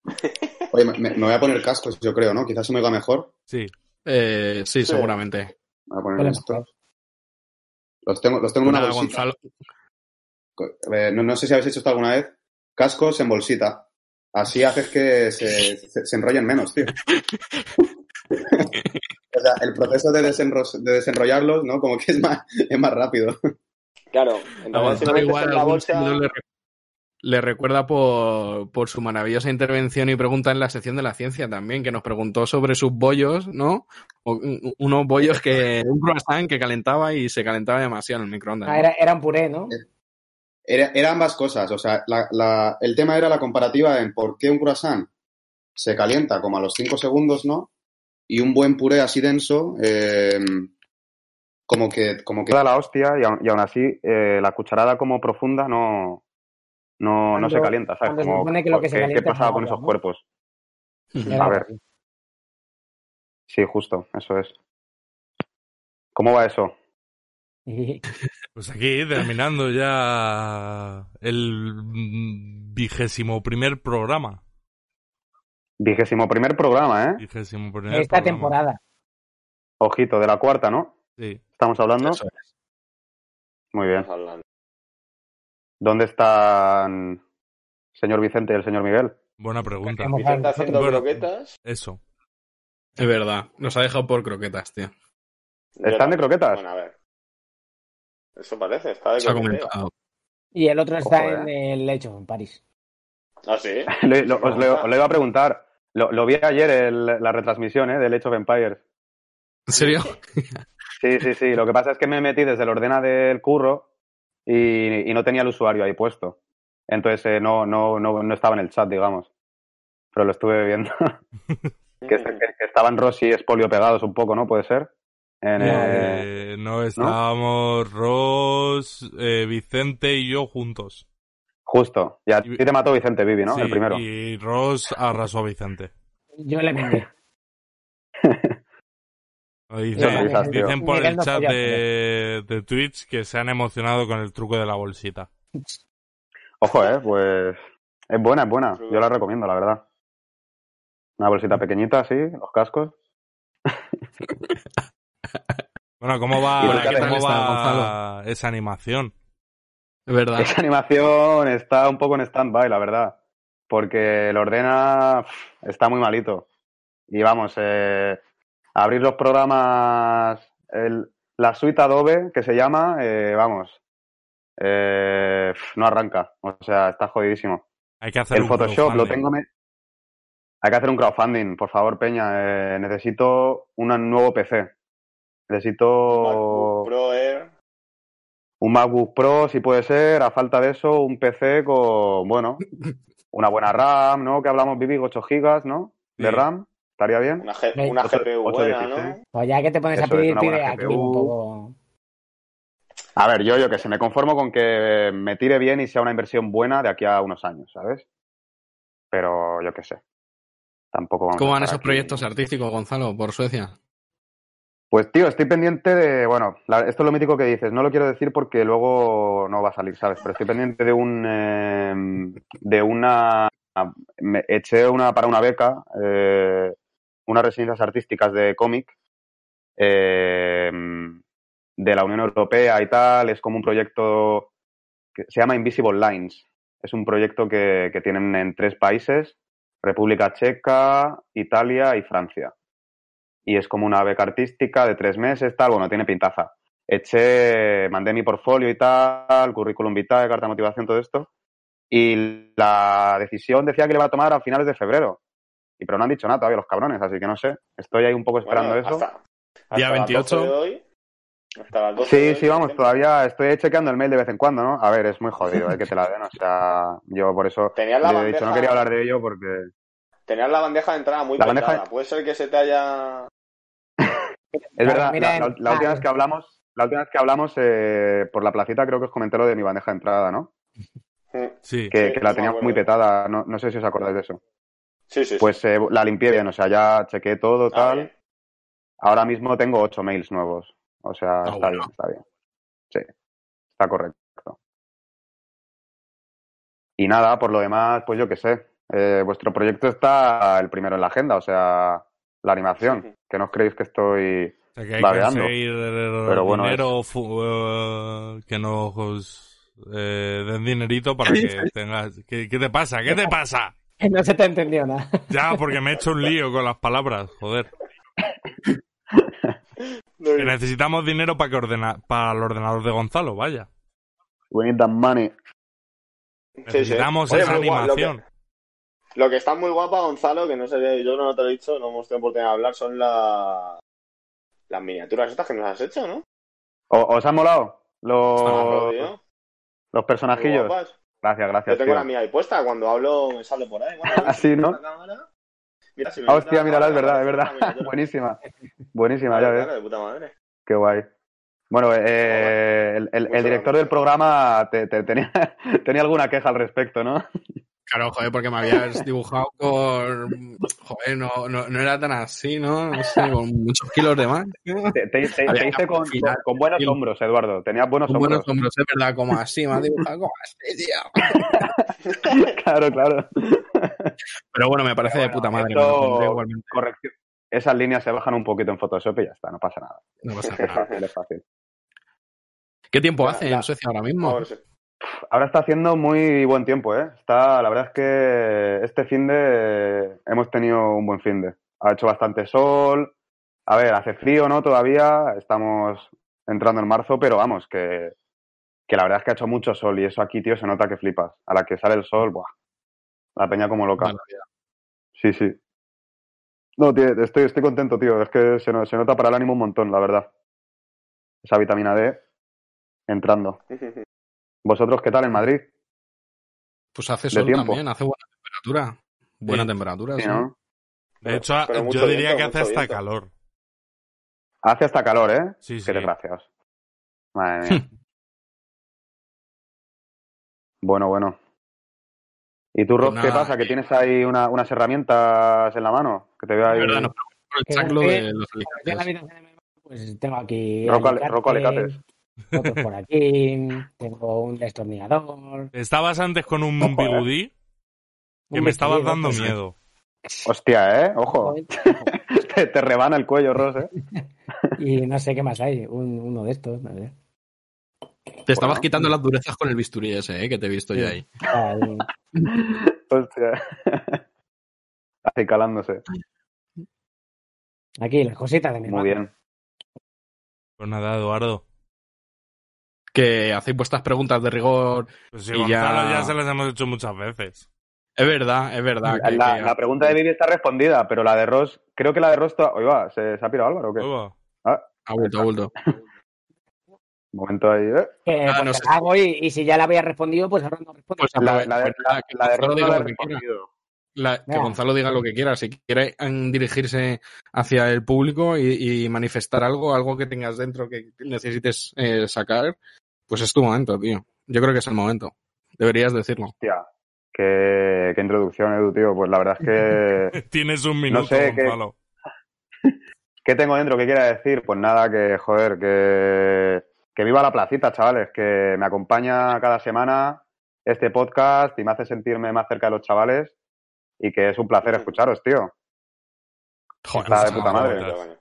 [laughs] Oye, me, me- voy a poner cascos, yo creo, ¿no? Quizás se me oiga mejor. Sí. Eh, sí, Sí. seguramente. Voy a poner Huele esto. Los tengo, los tengo en una nada, bolsita. Gonzalo. Eh, no, no sé si habéis hecho esto alguna vez. Cascos en bolsita. Así haces que se, se- se enrollen menos, tío. [laughs] o sea, el proceso de, desenro- de desenrollarlos, ¿no? Como que es más, es más rápido. Claro, entonces si metes igual en la bolsa... le, le recuerda por, por su maravillosa intervención y pregunta en la sección de la ciencia también, que nos preguntó sobre sus bollos, ¿no? O- unos bollos que... Un croissant que calentaba y se calentaba demasiado en el microondas. Ah, ¿no? era, era un puré, ¿no? Era, era ambas cosas. O sea, la- la- el tema era la comparativa en por qué un croissant se calienta como a los 5 segundos, ¿no? Y un buen puré así denso, eh, como que, como que da la hostia y aún, y aún así eh, la cucharada como profunda no, no, no se calienta, ¿sabes? se Como, supone que lo que se ¿qué- calienta ¿Qué es pasaba con agua, esos ¿no? cuerpos? A ver. Sí, justo, eso es. ¿Cómo va eso? [laughs] Pues aquí terminando ya el vigésimo primer programa. Vigésimo primer programa, ¿eh? Vigésimo primer Esta programa. temporada. Ojito, de la cuarta, ¿no? Sí. Estamos hablando. Eso es. Muy bien. ¿Dónde están el señor Vicente y el señor Miguel? Buena pregunta. Vicente haciendo Bueno. croquetas. Eso. Es verdad, nos ha dejado por croquetas, tío. ¿Están de croquetas? Bueno, a ver. Eso parece, está de Se ha croqueteo. comentado. Y el otro está Ojo, en el lecho, en París. Ah, sí. [laughs] Lo- os, lo, os lo iba a preguntar. Lo, lo vi ayer el- la retransmisión ¿eh? del Age of Empires. ¿En serio? Sí, sí, sí. Lo que pasa es que me metí desde el ordena del curro y, y no tenía el usuario ahí puesto. Entonces eh, no, no, no, no estaba en el chat, digamos. Pero lo estuve viendo. [laughs] que, que- que estaban Rossi y Espolio pegados un poco, ¿no? Puede ser. En, eh, Eh, no estábamos Ross, eh, Vicente y yo juntos. justo. Y a ti te mató Vicente Vivi, ¿no? Sí, el primero. Y Ross arrasó a Vicente. Yo le vendí. Dicen, por Miguel el no chat de, de Twitch que se han emocionado con el truco de la bolsita. Ojo, eh, pues es buena, es buena. Yo la recomiendo, la verdad. Una bolsita pequeñita, así, los cascos. [laughs] Bueno, ¿cómo va, [laughs] ¿Y tú qué cómo tal va esa animación? Es verdad. Esa animación está un poco en stand-by, la verdad. Porque el ordena está muy malito. Y vamos, eh, abrir los programas, el- la suite Adobe, que se llama, eh, vamos, eh, no arranca. O sea, está jodidísimo. Hay que hacer El un Photoshop lo tengo. me- Hay que hacer un crowdfunding, por favor, Peña. Eh, necesito un nuevo PC. Necesito MacBook Pro Air. un MacBook Pro, si puede ser. A falta de eso, un PC con, bueno, [laughs] una buena RAM, ¿no? Que hablamos, Vivi, 8 gigas, ¿no? De. RAM. ¿Estaría bien? Una, G- una GPU buena. ¿no? Pues ya que te pones Eso a pedir, pide aquí GPU. un poco. A ver, yo, yo que sé, me conformo con que me tire bien y sea una inversión buena de aquí a unos años, ¿sabes? Pero yo qué sé. Tampoco vamos ¿Cómo van esos aquí. proyectos artísticos, Gonzalo, por Suecia? Pues tío, estoy pendiente de, bueno, la- esto es lo mítico que dices, no lo quiero decir porque luego no va a salir, ¿sabes? Pero estoy pendiente de un, eh, de una, me eché una para una beca, eh, unas residencias artísticas de cómic eh, de la Unión Europea y tal, es como un proyecto que se llama Invisible Lines, es un proyecto que, que tienen en tres países, República Checa, Italia y Francia y es como una beca artística de tres meses, tal, bueno, tiene pintaza. Eché, mandé mi portfolio y tal, currículum vitae, carta de motivación, todo esto, y la decisión decía que le va a tomar a finales de febrero. Y pero no han dicho nada todavía los cabrones, así que no sé, estoy ahí un poco esperando Bueno, eso. Hasta, hasta Día las 28. 12 de hoy. Hasta las 12 de Sí, hoy, sí, vamos, todavía estoy chequeando el mail de vez en cuando, ¿no? A ver, es muy jodido, hay que te la den, o sea, yo por eso Tenías la le he dicho, no bandeja- quería hablar de ello porque... Tenías la bandeja de entrada muy La petada. bandeja- Puede ser que se te haya... Es verdad, la, la- la ah, última vez que hablamos, la última vez que hablamos eh, por la placita creo que os comenté lo de mi bandeja de entrada, ¿no? Sí. Que, Sí, que la tenía muy petada, no, no sé si os acordáis de eso. Sí, sí, sí. Pues eh, la limpié bien, o sea, ya chequé todo, Ah, tal. bien. Ahora mismo tengo ocho mails nuevos, o sea, Ah, está bueno. bien, está bien. Sí, está correcto. Y nada, por lo demás, pues yo qué sé. Eh, vuestro proyecto está el primero en la agenda, o sea, la animación. Que no os creéis que estoy O sea, que hay que Babeando. conseguir Pero bueno, dinero fu- eh, que nos eh, den dinerito para que tengas... ¿Qué, qué te pasa? ¿Qué te pasa? [laughs] No se te entendió nada. Ya, porque me he hecho un lío con las palabras, joder. Que necesitamos dinero para que ordena para el ordenador de Gonzalo, vaya. We need that money. Sí, sí. Necesitamos Oye, esa muy guay, lo que- animación. Lo que está muy guapa, Gonzalo, que no sé, yo no te lo he dicho, no hemos tenido oportunidad de hablar, son la... las miniaturas estas que nos has hecho, ¿no? ¿O- ¿Os han molado los, tío. los Muy personajillos? Guapas. Gracias, Yo gracias. tengo tío. la mía ahí puesta, cuando hablo me sale por ahí. Bueno, [laughs] a ver Ah, ¿no? Mira, si me Ah, hostia, la mírala, es verdad, es verdad. [laughs] Buenísima. Buenísima, ya ves. claro, de puta madre. Qué guay. Bueno, eh, el, el- el Muchas director del programa te, te- tenía, [laughs] tenía alguna queja al respecto, ¿no? Claro, joder, porque me habías dibujado con... Joder, no, no, no era tan así, ¿no? No sé, con muchos kilos de más. ¿no? Te, te- te- Había te hice con, final. con- con buenos hombros, Eduardo. Tenías buenos Con buenos hombros. hombros, es verdad, como así, me has dibujado como así, tío. [laughs] claro, claro. Pero bueno, me parece de puta madre, esto-. Corrección. Esas líneas se bajan un poquito en Photoshop y ya está, no pasa nada. No pasa Es nada. [laughs] fácil, es fácil. ¿Qué tiempo La- hace la- en Suecia ahora mismo? Ahora está haciendo muy buen tiempo, ¿eh? Está, la verdad es que este fin de hemos tenido un buen fin de. Ha hecho bastante sol. A ver, hace frío, ¿no? Todavía estamos entrando en marzo, pero vamos, que, que la verdad es que ha hecho mucho sol y eso aquí, tío, se nota que flipas. A la que sale el sol, buah, la peña como loca. Sí, sí. No, tío, estoy, estoy contento, tío. Es que se nota para el ánimo un montón, la verdad. Esa vitamina D entrando. ¿Vosotros qué tal en Madrid? Pues hace sol tiempo. también, hace buena temperatura. Buena Sí. temperatura, Sí, sí. ¿no? De hecho, pero yo diría viento, que hace hasta viento. calor. Hace hasta calor, ¿eh? Sí, sí. Qué desgraciados. Madre mía. [laughs] bueno, bueno. ¿Y tú, Rob, Pues qué pasa? ¿Que tienes ahí una- unas herramientas en la mano? Que te veo ahí. verdad, el de los alicates. Pues tengo aquí. Alicates. Otros por aquí. Tengo un destornillador. Estabas antes con un Ojo, eh. bigudí que un me estabas dando pues, miedo. Hostia, ¿eh? Ojo. [laughs] te, te rebana el cuello, Ross, ¿eh? [laughs] Y no sé qué más hay. Un- uno de estos. no sé. Te estabas Bueno. quitando las durezas con el bisturí ese, ¿eh? que te he visto yo ahí. Ahí. Hostia. [laughs] Así calándose. Aquí, las cositas de mi Muy bien. Pues nada, Eduardo. Que hacéis vuestras preguntas de rigor. Pues si Y Gonzalo ya- ya... se las hemos hecho muchas veces. Es verdad, es verdad. que- La, que- la pregunta de Vivi está respondida, pero la de Ross, creo que la de Ross. to- Oiga, ¿se, se ha pirado Álvaro o qué? Uva. Ha vuelto, ha vuelto. Momento ahí, ¿eh? Que, Ah, pues, no sé. hago y, y si ya la había respondido, pues ahora no respondo. Pues La, de, pues la, de Ross no la he respondido. La- que. Gonzalo diga lo que quiera. Si quiere mm, dirigirse hacia el público y, y manifestar algo, algo que tengas dentro que necesites eh, sacar, pues es tu momento, tío. Yo creo que es el momento. Deberías decirlo. Hostia, qué, qué introducción, Edu, tío. Pues la verdad es que. [laughs] Tienes un minuto, sé qué- Gonzalo. [laughs] ¿Qué tengo dentro? ¿Qué quiera decir? Pues nada, que joder, que, que viva la placita, chavales, que me acompaña cada semana este podcast y me hace sentirme más cerca de los chavales y que es un placer escucharos, tío. Joder, Está de puta madre. Qué bonito.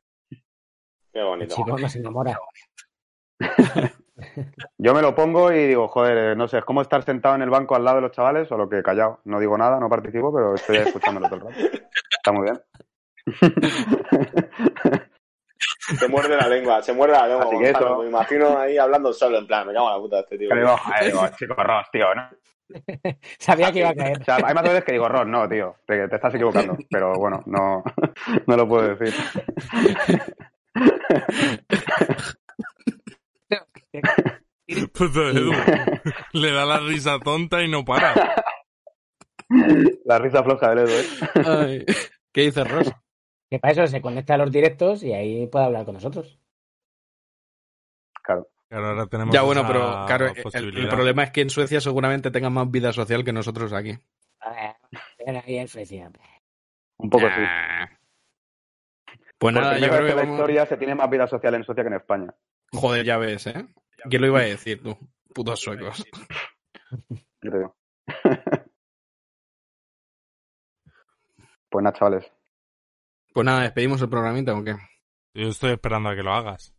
Qué El bonito. chico no se enamora. [laughs] Yo me lo pongo y digo, joder, no sé, es como estar sentado en el banco al lado de los chavales o lo que callado. No digo nada, no participo, pero estoy escuchándolo todo el rato. Está muy bien. [laughs] Se muerde la lengua, se muerde la lengua. Así que Gonzalo. eso. Me imagino ahí hablando solo, en plan, me cago en la puta este tío. Que digo, joder, digo, chico, Ross, tío, ¿no? [laughs] Sabía que iba a caer. O sea, hay más veces que digo, Ross, no, tío, te, te estás equivocando. [laughs] Pero bueno, no, [laughs] no lo puedo decir. Pues Edu le da la risa tonta y no para. La risa floja del Edu, ¿eh? Ay, ¿Qué dices, Ross? Que para eso se conecta a los directos y ahí puede hablar con nosotros. Claro. Claro, ahora tenemos Ya, bueno, pero claro, el- problema es que en Suecia seguramente tengan más vida social que nosotros aquí. Ven ahí en Suecia. Un poco sí. Ah. Pues nada, yo creo que en la vamos... historia se tiene más vida social en Suecia que en España. Joder, ya ves, ¿eh? ¿Quién lo iba a decir, tú? Putos suecos. creo. [laughs] pues nada, chavales. Pues nada, despedimos el programita, ¿o qué? Yo estoy esperando a que lo hagas.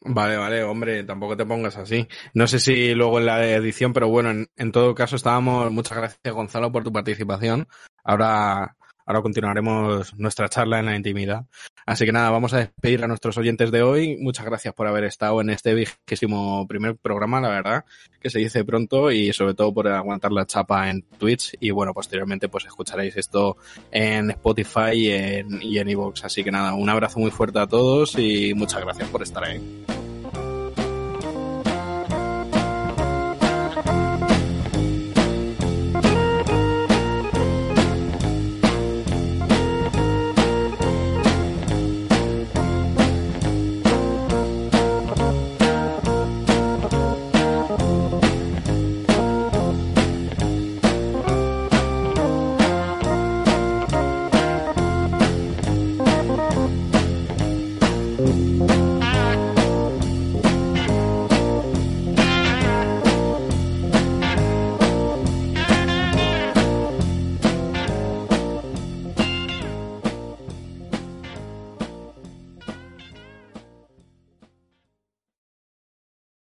Vale, vale, hombre, tampoco te pongas así. No sé si luego en la edición, pero bueno, en, en todo caso estábamos. Muchas gracias, Gonzalo, por tu participación. Ahora, ahora continuaremos nuestra charla en la intimidad. Así que nada, vamos a despedir a nuestros oyentes de hoy. Muchas gracias por haber estado en este vigésimo primer programa, la verdad, que se dice pronto y sobre todo por aguantar la chapa en Twitch. Y bueno, posteriormente pues escucharéis esto en Spotify y en, y en iVoox. Así que nada, un abrazo muy fuerte a todos y muchas gracias por estar ahí.